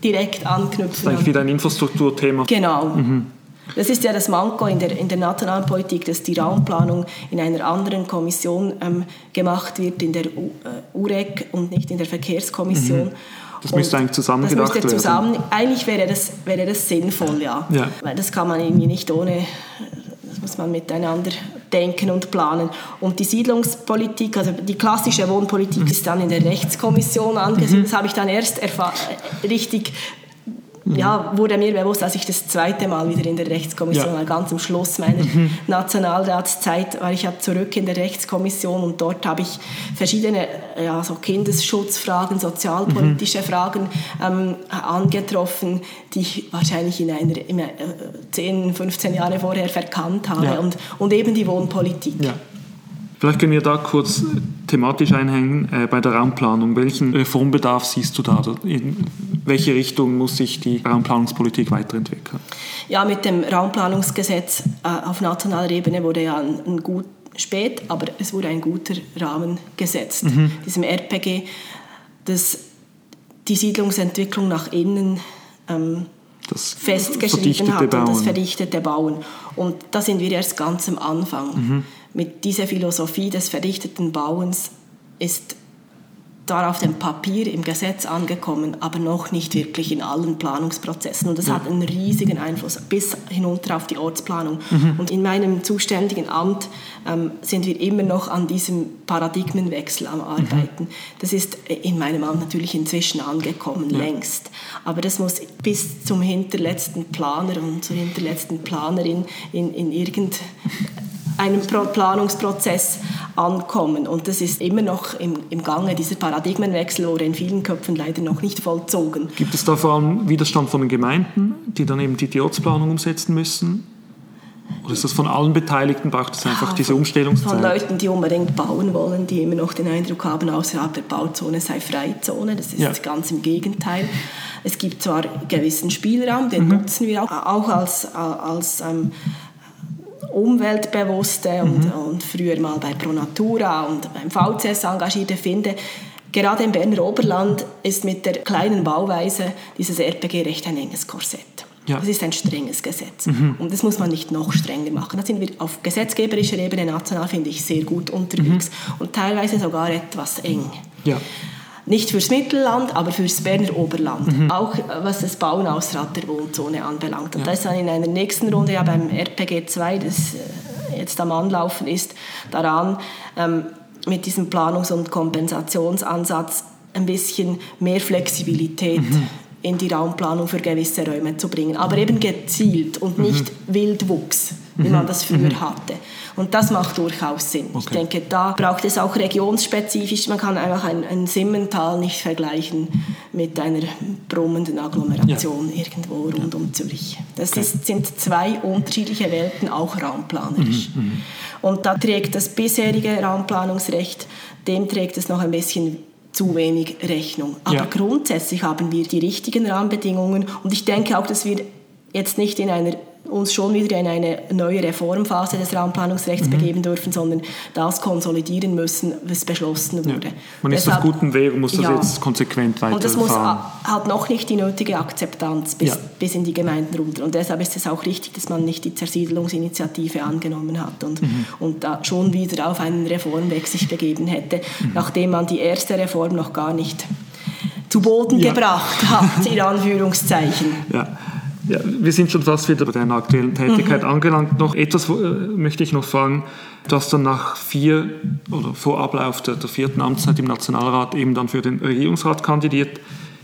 [SPEAKER 3] direkt anknüpfen. Das ist
[SPEAKER 2] eigentlich wieder ein Infrastrukturthema.
[SPEAKER 3] Genau. Mhm. Das ist ja das Manko in der, in der nationalen Politik, dass die Raumplanung in einer anderen Kommission ähm, gemacht wird, in der U, äh, UREC und nicht in der Verkehrskommission. Mhm.
[SPEAKER 2] Das müsste eigentlich zusammen das gedacht
[SPEAKER 3] zusammen, werden. Eigentlich wäre das, wäre das sinnvoll, ja. ja. Weil das kann man irgendwie nicht ohne, das muss man miteinander denken und planen. Und die Siedlungspolitik, also die klassische Wohnpolitik mhm. ist dann in der Rechtskommission angesiedelt. Mhm. Das habe ich dann erst richtig ja, wurde mir bewusst, als ich das zweite Mal wieder in der Rechtskommission ja. war, ganz am Schluss meiner mhm. Nationalratszeit, war ich ja zurück in der Rechtskommission und dort habe ich verschiedene ja, so Kindesschutzfragen, sozialpolitische mhm. Fragen ähm, angetroffen, die ich wahrscheinlich in einer, in 10, 15 Jahre vorher verkannt habe ja. und, und eben die Wohnpolitik.
[SPEAKER 2] Ja. Vielleicht können wir da kurz thematisch einhängen äh, bei der Raumplanung. Welchen Reformbedarf siehst du da? In welche Richtung muss sich die Raumplanungspolitik weiterentwickeln?
[SPEAKER 3] Ja, mit dem Raumplanungsgesetz äh, auf nationaler Ebene wurde ja ein, ein gut spät, aber es wurde ein guter Rahmen gesetzt. Mhm. Diesem RPG, das die Siedlungsentwicklung nach innen ähm, das festgeschrieben hat Bauen. und das verdichtete Bauen. Und da sind wir erst ganz am Anfang. Mhm mit dieser Philosophie des verdichteten Bauens ist da auf dem Papier im Gesetz angekommen, aber noch nicht wirklich in allen Planungsprozessen. Und das ja. hat einen riesigen Einfluss bis hinunter auf die Ortsplanung. Mhm. Und in meinem zuständigen Amt ähm, sind wir immer noch an diesem Paradigmenwechsel am Arbeiten. Mhm. Das ist in meinem Amt natürlich inzwischen angekommen, ja. längst. Aber das muss bis zum hinterletzten Planer und zur hinterletzten Planerin in, in irgendeinem einem Planungsprozess ankommen. Und das ist immer noch im, im Gange, dieser Paradigmenwechsel wurde in vielen Köpfen leider noch nicht vollzogen.
[SPEAKER 2] Gibt es da vor allem Widerstand von den Gemeinden, die dann eben die Ortsplanung umsetzen müssen? Oder ist das von allen Beteiligten, braucht es einfach ja, diese Umstellungszeit?
[SPEAKER 3] Von Leuten, die unbedingt bauen wollen, die immer noch den Eindruck haben, außerhalb der Bauzone sei Freizone. Das ist ja. ganz im Gegenteil. Es gibt zwar gewissen Spielraum, den mhm. nutzen wir auch, auch als, als ähm, umweltbewusste und, mhm. und früher mal bei Pronatura und beim VCS engagierte finde, gerade im Berner Oberland ist mit der kleinen Bauweise dieses RPG-Recht ein enges Korsett. Ja. Das ist ein strenges Gesetz. Mhm. Und das muss man nicht noch strenger machen. Da sind wir auf gesetzgeberischer Ebene national, finde ich, sehr gut unterwegs mhm. und teilweise sogar etwas eng. Ja. Nicht fürs Mittelland, aber fürs Berner Oberland. Mhm. Auch äh, was das Bauen außerhalb der Wohnzone anbelangt. Und ja. da ist dann in einer nächsten Runde ja beim RPG 2, das äh, jetzt am Anlaufen ist, daran, ähm, mit diesem Planungs- und Kompensationsansatz ein bisschen mehr Flexibilität mhm in die Raumplanung für gewisse Räume zu bringen. Aber eben gezielt und nicht mhm. Wildwuchs, wie man mhm. das früher mhm. hatte. Und das macht durchaus Sinn. Okay. Ich denke, da braucht es auch regionsspezifisch. Man kann einfach ein, ein Simmental nicht vergleichen mit einer brummenden Agglomeration ja. irgendwo rund um Zürich. Das okay. ist, sind zwei unterschiedliche Welten, auch raumplanerisch. Mhm. mhm. Und da trägt das bisherige Raumplanungsrecht, dem trägt es noch ein bisschen zu wenig Rechnung. Aber ja. grundsätzlich haben wir die richtigen Rahmenbedingungen und ich denke auch, dass wir jetzt nicht in einer uns schon wieder in eine neue Reformphase des Raumplanungsrechts mhm. begeben dürfen, sondern das konsolidieren müssen, was beschlossen wurde. Ja.
[SPEAKER 2] Man ist Deshalb, auf gutem Weg und muss das ja, jetzt konsequent weiterfahren. Und das muss
[SPEAKER 3] halt noch nicht die nötige Akzeptanz bis, ja. bis in die Gemeinden runter. Und deshalb ist es auch richtig, dass man nicht die Zersiedelungsinitiative angenommen hat und, mhm. und da schon wieder auf einen Reformweg sich begeben hätte, mhm. nachdem man die erste Reform noch gar nicht zu Boden gebracht hat, in Anführungszeichen.
[SPEAKER 2] Ja. Ja, wir sind schon fast wieder bei deiner aktuellen Tätigkeit mhm. angelangt. Noch etwas äh, möchte ich noch fragen. Du hast dann nach vier oder vor Ablauf der, der, vierten Amtszeit im Nationalrat eben dann für den Regierungsrat kandidiert.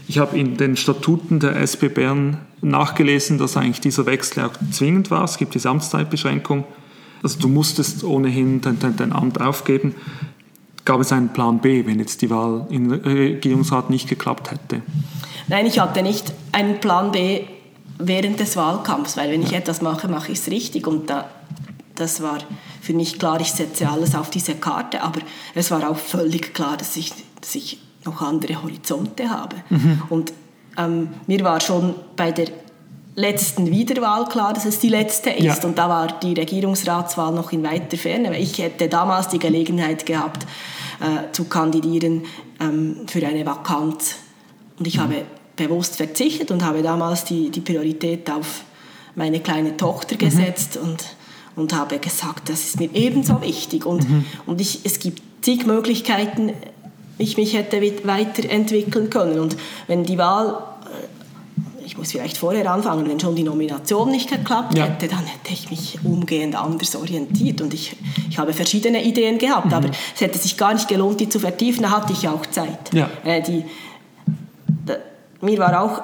[SPEAKER 2] Ich habe in den Statuten der SP Bern nachgelesen, dass eigentlich dieser Wechsel auch zwingend war. Es gibt diese Amtszeitbeschränkung. Also du musstest ohnehin dein, dein, dein Amt aufgeben. Gab es einen Plan B, wenn jetzt die Wahl im Regierungsrat nicht geklappt hätte?
[SPEAKER 3] Nein, ich hatte nicht einen Plan B während des Wahlkampfs, weil wenn ich etwas mache, mache ich es richtig und da, das war für mich klar, ich setze alles auf diese Karte, aber es war auch völlig klar, dass ich, dass ich noch andere Horizonte habe. Mhm. Und ähm, mir war schon bei der letzten Wiederwahl klar, dass es die letzte ist. Ja. Und da war die Regierungsratswahl noch in weiter Ferne. Ich hätte damals die Gelegenheit gehabt, äh, zu kandidieren ähm, für eine Vakanz. Und ich mhm. habe bewusst verzichtet und habe damals die, die Priorität auf meine kleine Tochter gesetzt mhm. und, und habe gesagt, das ist mir ebenso wichtig. Und, mhm. und ich, es gibt zig Möglichkeiten, ich mich hätte weiterentwickeln können. Und wenn die Wahl, äh, ich muss vielleicht vorher anfangen, wenn schon die Nomination nicht geklappt ja. hätte, dann hätte ich mich umgehend anders orientiert. Und ich, ich habe verschiedene Ideen gehabt, mhm. aber es hätte sich gar nicht gelohnt, die zu vertiefen, da hatte ich auch Zeit. Ja. Äh, die, mir war auch,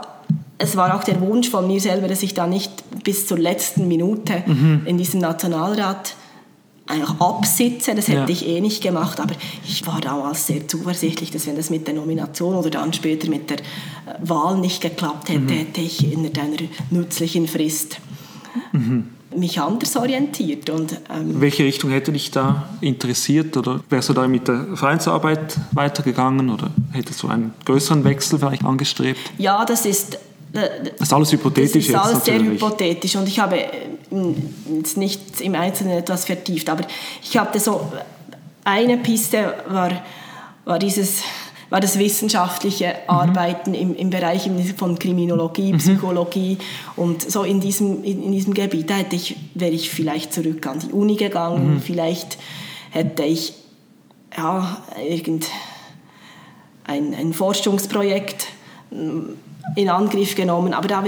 [SPEAKER 3] es war auch der Wunsch von mir selber, dass ich da nicht bis zur letzten Minute mhm. in diesem Nationalrat einfach absitze. Das hätte ja. ich eh nicht gemacht, aber ich war damals sehr zuversichtlich, dass wenn das mit der Nomination oder dann später mit der äh, Wahl nicht geklappt hätte, mhm. hätte ich in einer nützlichen Frist mhm mich anders orientiert. Und,
[SPEAKER 2] ähm, Welche Richtung hätte dich da interessiert? Oder wärst du da mit der Vereinsarbeit weitergegangen oder hättest du einen größeren Wechsel vielleicht angestrebt?
[SPEAKER 3] Ja, das ist...
[SPEAKER 2] Äh, das ist alles hypothetisch
[SPEAKER 3] das ist alles sehr hypothetisch und ich habe äh, jetzt nicht im Einzelnen etwas vertieft, aber ich hatte so eine Piste war, war dieses war das wissenschaftliche mhm. Arbeiten im, im Bereich von Kriminologie, mhm. Psychologie und so in diesem, in, in, diesem Gebiet. Da hätte ich, wäre ich vielleicht zurück an die Uni gegangen, mhm. vielleicht hätte ich ja, irgend ein, Forschungsprojekt mm, in Angriff genommen, aber da,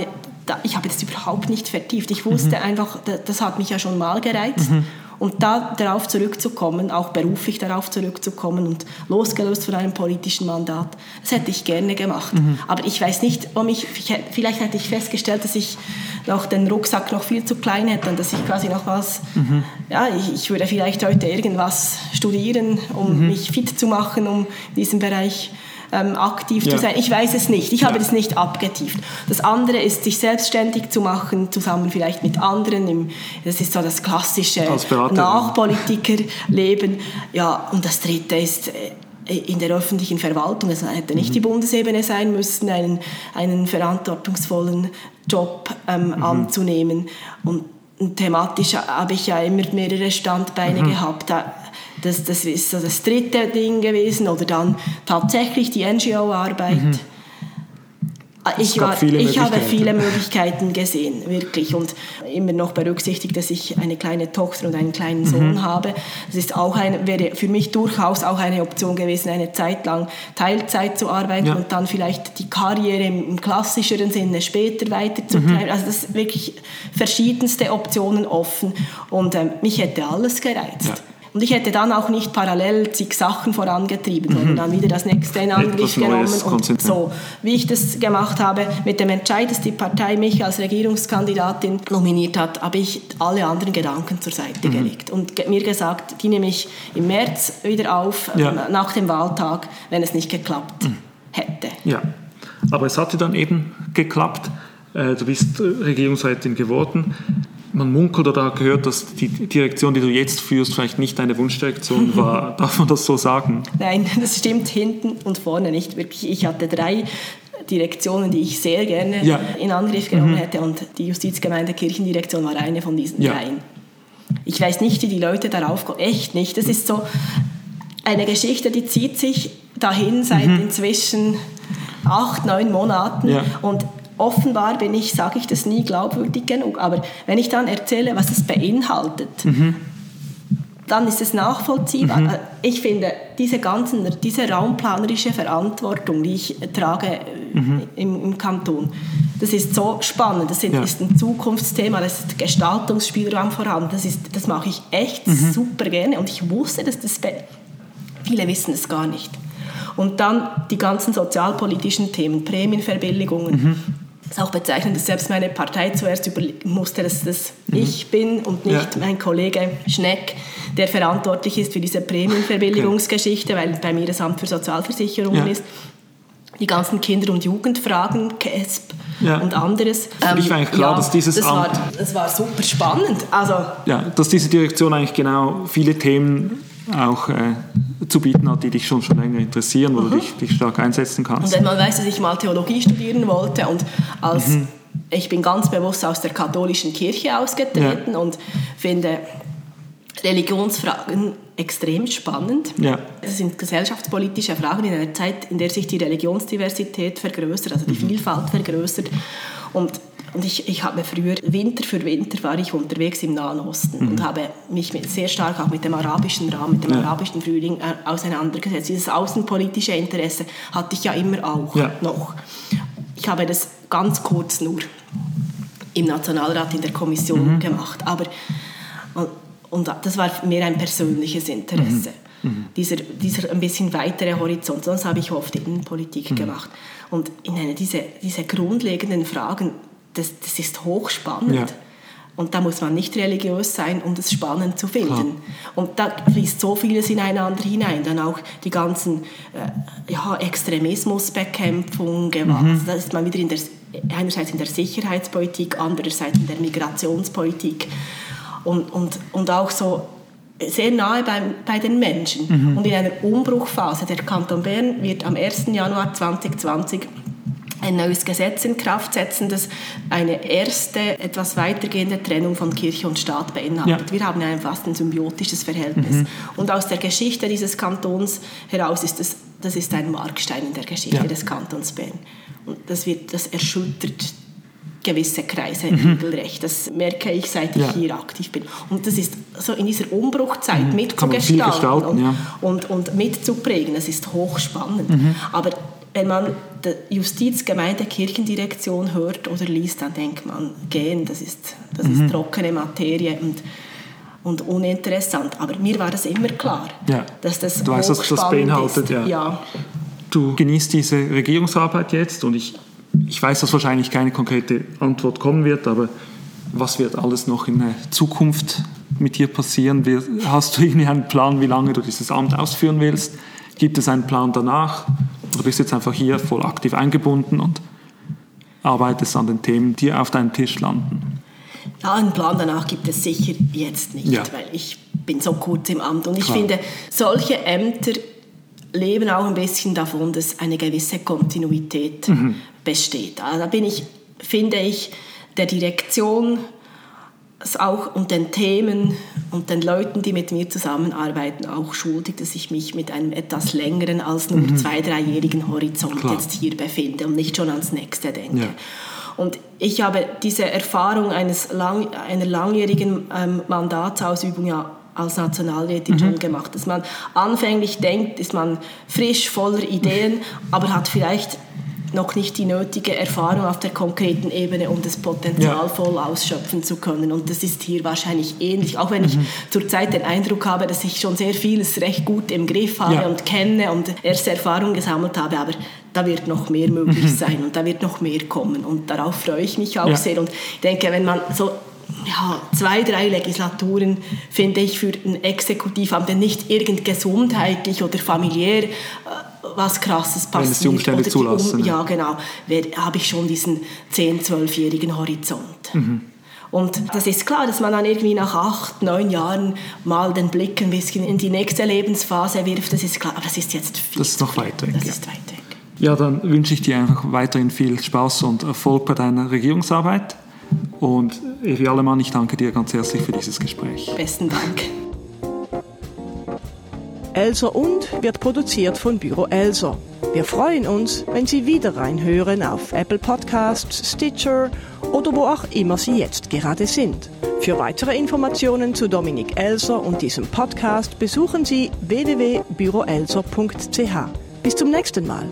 [SPEAKER 3] da, ich habe das überhaupt nicht vertieft. Ich wusste mhm. einfach, das hat mich ja schon mal gereizt mhm. Und da darauf zurückzukommen, auch beruflich darauf zurückzukommen und losgelöst von einem politischen Mandat, das hätte ich gerne gemacht. Mhm. Aber ich weiß nicht, ob ich, vielleicht hätte ich festgestellt, dass ich noch den Rucksack noch viel zu klein hätte und dass ich quasi noch was, mhm. ja, ich, ich, würde vielleicht heute irgendwas studieren, um mhm. mich fit zu machen, um diesen Bereich ähm, aktiv ja. zu sein. Ich weiß es nicht. Ich habe das nicht abgetieft. Das andere ist, sich selbstständig zu machen, zusammen vielleicht mit anderen. Im, das ist so das klassische Nachpolitikerleben. Ja, und das dritte ist, äh, in der öffentlichen Verwaltung, es hätte nicht mhm. die Bundesebene sein müssen, einen, einen verantwortungsvollen Job ähm, mhm. anzunehmen. Und thematisch habe ich ja immer mehrere Standbeine mhm. gehabt. Das, das ist so das dritte Ding gewesen. Oder dann tatsächlich die NGO-Arbeit. Mhm. Ah, ich, war, ich habe viele Möglichkeiten gesehen, wirklich. Und immer noch berücksichtigt, dass ich eine kleine Tochter und einen kleinen Sohn mhm. habe. Das ist auch ein, wäre für mich durchaus auch eine Option gewesen, eine Zeit lang Teilzeit zu arbeiten ja. und dann vielleicht die Karriere im, klassischeren Sinne später weiterzutreiben. Mhm. Also das sind wirklich verschiedenste Optionen offen. Und ähm, mich hätte alles gereizt. Ja. Und ich hätte dann auch nicht parallel zig Sachen vorangetrieben, sondern mhm. dann wieder das nächste in Angriff genommen. Und so, wie ich das gemacht habe, mit dem Entscheid, dass die Partei mich als Regierungskandidatin nominiert hat, habe ich alle anderen Gedanken zur Seite mhm. gelegt und mir gesagt, die nehme ich im März wieder auf, ja. nach dem Wahltag, wenn es nicht geklappt mhm. hätte.
[SPEAKER 2] Ja, aber es hatte dann eben geklappt. Äh, du bist Regierungsrätin geworden man munkelt oder gehört, dass die Direktion, die du jetzt führst, vielleicht nicht deine Wunschdirektion war. Darf man das so sagen?
[SPEAKER 3] Nein, das stimmt hinten und vorne nicht wirklich. Ich hatte drei Direktionen, die ich sehr gerne ja. in Angriff genommen mhm. hätte und die Justizgemeinde Kirchendirektion war eine von diesen ja. dreien. Ich weiß nicht, wie die Leute darauf kommen. Echt nicht. Das ist so eine Geschichte, die zieht sich dahin seit mhm. inzwischen acht, neun Monaten ja. und offenbar bin ich, sage ich das nie glaubwürdig genug. Aber wenn ich dann erzähle, was es beinhaltet, mhm. dann ist es nachvollziehbar. Mhm. Ich finde, diese ganzen, diese raumplanerische Verantwortung, die ich trage mhm. im, im, Kanton, das ist so spannend. Das ist, ja. ist ein Zukunftsthema, das ist Gestaltungsspielraum vorhanden. Das, ist, das mache ich echt mhm. super gerne. Und ich wusste, dass das viele wissen es gar nicht. Und dann die ganzen sozialpolitischen Themen, Prämienverbilligungen. Mhm ist auch bezeichnend, dass selbst meine Partei zuerst überlegen musste, dass das mhm. ich bin und nicht ja. mein Kollege Schneck, der verantwortlich ist für diese Prämienverbilligungsgeschichte, okay. weil bei mir das Amt für Sozialversicherungen ja. ist. Die ganzen Kinder- und Jugendfragen, KESP ja. und anderes.
[SPEAKER 2] Für mich war eigentlich klar, dass dieses
[SPEAKER 3] das
[SPEAKER 2] Amt...
[SPEAKER 3] War, das war super spannend. Also,
[SPEAKER 2] ja, dass diese Direktion eigentlich genau viele Themen auch äh, zu bieten hat, die dich schon, schon länger interessieren, wo mhm. du dich, dich, stark einsetzen kannst.
[SPEAKER 3] Und wenn man weiß, dass ich mal Theologie studieren wollte und als mhm. ich bin ganz bewusst aus der katholischen Kirche ausgetreten ja. und finde Religionsfragen extrem spannend. Ja. Das sind gesellschaftspolitische Fragen in einer Zeit, in der sich die Religionsdiversität vergrößert, also die mhm. Vielfalt vergrößert. Und und ich, ich habe früher, Winter für Winter war ich unterwegs im Nahen Osten mhm. und habe mich mit, sehr stark auch mit dem arabischen Raum, mit dem ja. arabischen Frühling äh, auseinandergesetzt. Dieses außenpolitische Interesse hatte ich ja immer auch ja. noch. Ich habe das ganz kurz nur im Nationalrat in der Kommission mhm. gemacht, aber und, und, das war mehr ein persönliches Interesse. Mhm. mhm. Dieser, dieser ein bisschen weitere Horizont. Sonst habe ich oft Innenpolitik mhm. gemacht. Und in eine, diese, diese grundlegenden Fragen das, das ist hochspannend. Ja. Und da muss man nicht religiös sein, um das spannend zu finden. Klar. Und da fließt so vieles ineinander hinein. Dann auch die ganzen äh, ja, Extremismusbekämpfung, Gewalt. Mhm. Da ist man wieder in der, einerseits in der Sicherheitspolitik, andererseits in der Migrationspolitik. Und, und, und auch so sehr nahe bei, bei den Menschen. Mhm. Und in einer Umbruchphase. Der Kanton Bern wird am 1. Januar 2020 ein neues Gesetz in Kraft setzen, das eine erste, etwas weitergehende Trennung von Kirche und Staat beinhaltet. Ja. Wir haben ein fast ein symbiotisches Verhältnis. Mhm. Und aus der Geschichte dieses Kantons heraus ist das, das ist ein Markstein in der Geschichte ja. des Kantons Bern. Und das, wird, das erschüttert gewisse Kreise mhm. Bibelrecht. Das merke ich, seit ich ja. hier aktiv bin. Und das ist so in dieser Umbruchzeit mhm. mitzugestalten und, ja. und, und, mitzuprägen, das ist hochspannend. Mhm. Aber wenn man die Justizgemeinde Kirchendirektion hört oder liest, dann denkt man, gehen, das ist, das mhm. ist trockene Materie und, und uninteressant. Aber mir war das immer klar, ja. dass das Du weißt, was das beinhaltet,
[SPEAKER 2] ja. ja. Du genießt diese Regierungsarbeit jetzt und ich, ich weiß, dass wahrscheinlich keine konkrete Antwort kommen wird, aber was wird alles noch in der Zukunft mit dir passieren? Hast du irgendwie einen Plan, wie lange du dieses Amt ausführen willst? Gibt es einen Plan danach? Du bist jetzt einfach hier voll aktiv eingebunden und arbeitest an den Themen, die auf deinem Tisch landen.
[SPEAKER 3] Ja, einen Plan danach gibt es sicher jetzt nicht, ja. weil ich bin so kurz im Amt. Und ich Klar. finde, solche Ämter leben auch ein bisschen davon, dass eine gewisse Kontinuität mhm. besteht. Also da bin ich, finde ich, der Direktion auch und den Themen und den Leuten, die mit mir zusammenarbeiten, auch schuldig, dass ich mich mit einem etwas längeren als nur mhm. zwei, dreijährigen Horizont Klar. jetzt hier befinde und nicht schon ans nächste denke. Ja. Und ich habe diese Erfahrung eines lang, einer langjährigen ähm, Mandatsausübung ja als Nationalrätin mhm. schon gemacht. Dass man anfänglich denkt, ist man frisch, voller Ideen, aber hat vielleicht noch nicht die nötige Erfahrung auf der konkreten Ebene, um das Potenzial ja. voll ausschöpfen zu können. Und das ist hier wahrscheinlich ähnlich, auch wenn ich mhm. zurzeit den Eindruck habe, dass ich schon sehr vieles recht gut im Griff habe ja. und kenne und erste Erfahrungen gesammelt habe, aber da wird noch mehr möglich mhm. sein und da wird noch mehr kommen. Und darauf freue ich mich auch ja. sehr. Und ich denke, wenn man so ja, zwei, drei Legislaturen finde ich für ein Exekutivamt nicht irgend gesundheitlich oder familiär äh, was Krasses passiert. Wenn
[SPEAKER 2] es die Umstände zulassen.
[SPEAKER 3] Um, ja, genau. Habe ich schon diesen 10-, 12-jährigen Horizont. Mhm. Und das ist klar, dass man dann irgendwie nach acht, neun Jahren mal den Blick ein bisschen in die nächste Lebensphase wirft. Das ist klar, aber das ist jetzt viel.
[SPEAKER 2] Das ist noch weit weg.
[SPEAKER 3] Das ist weit weg.
[SPEAKER 2] Ja, dann wünsche ich dir einfach weiterhin viel Spaß und Erfolg bei deiner Regierungsarbeit. Und Evi Allemann, ich danke dir ganz herzlich für dieses Gespräch.
[SPEAKER 3] Besten Dank.
[SPEAKER 1] Elser und wird produziert von Büro Elser. Wir freuen uns, wenn Sie wieder reinhören auf Apple Podcasts, Stitcher oder wo auch immer Sie jetzt gerade sind. Für weitere Informationen zu Dominik Elser und diesem Podcast besuchen Sie www.büroelser.ch. Bis zum nächsten Mal.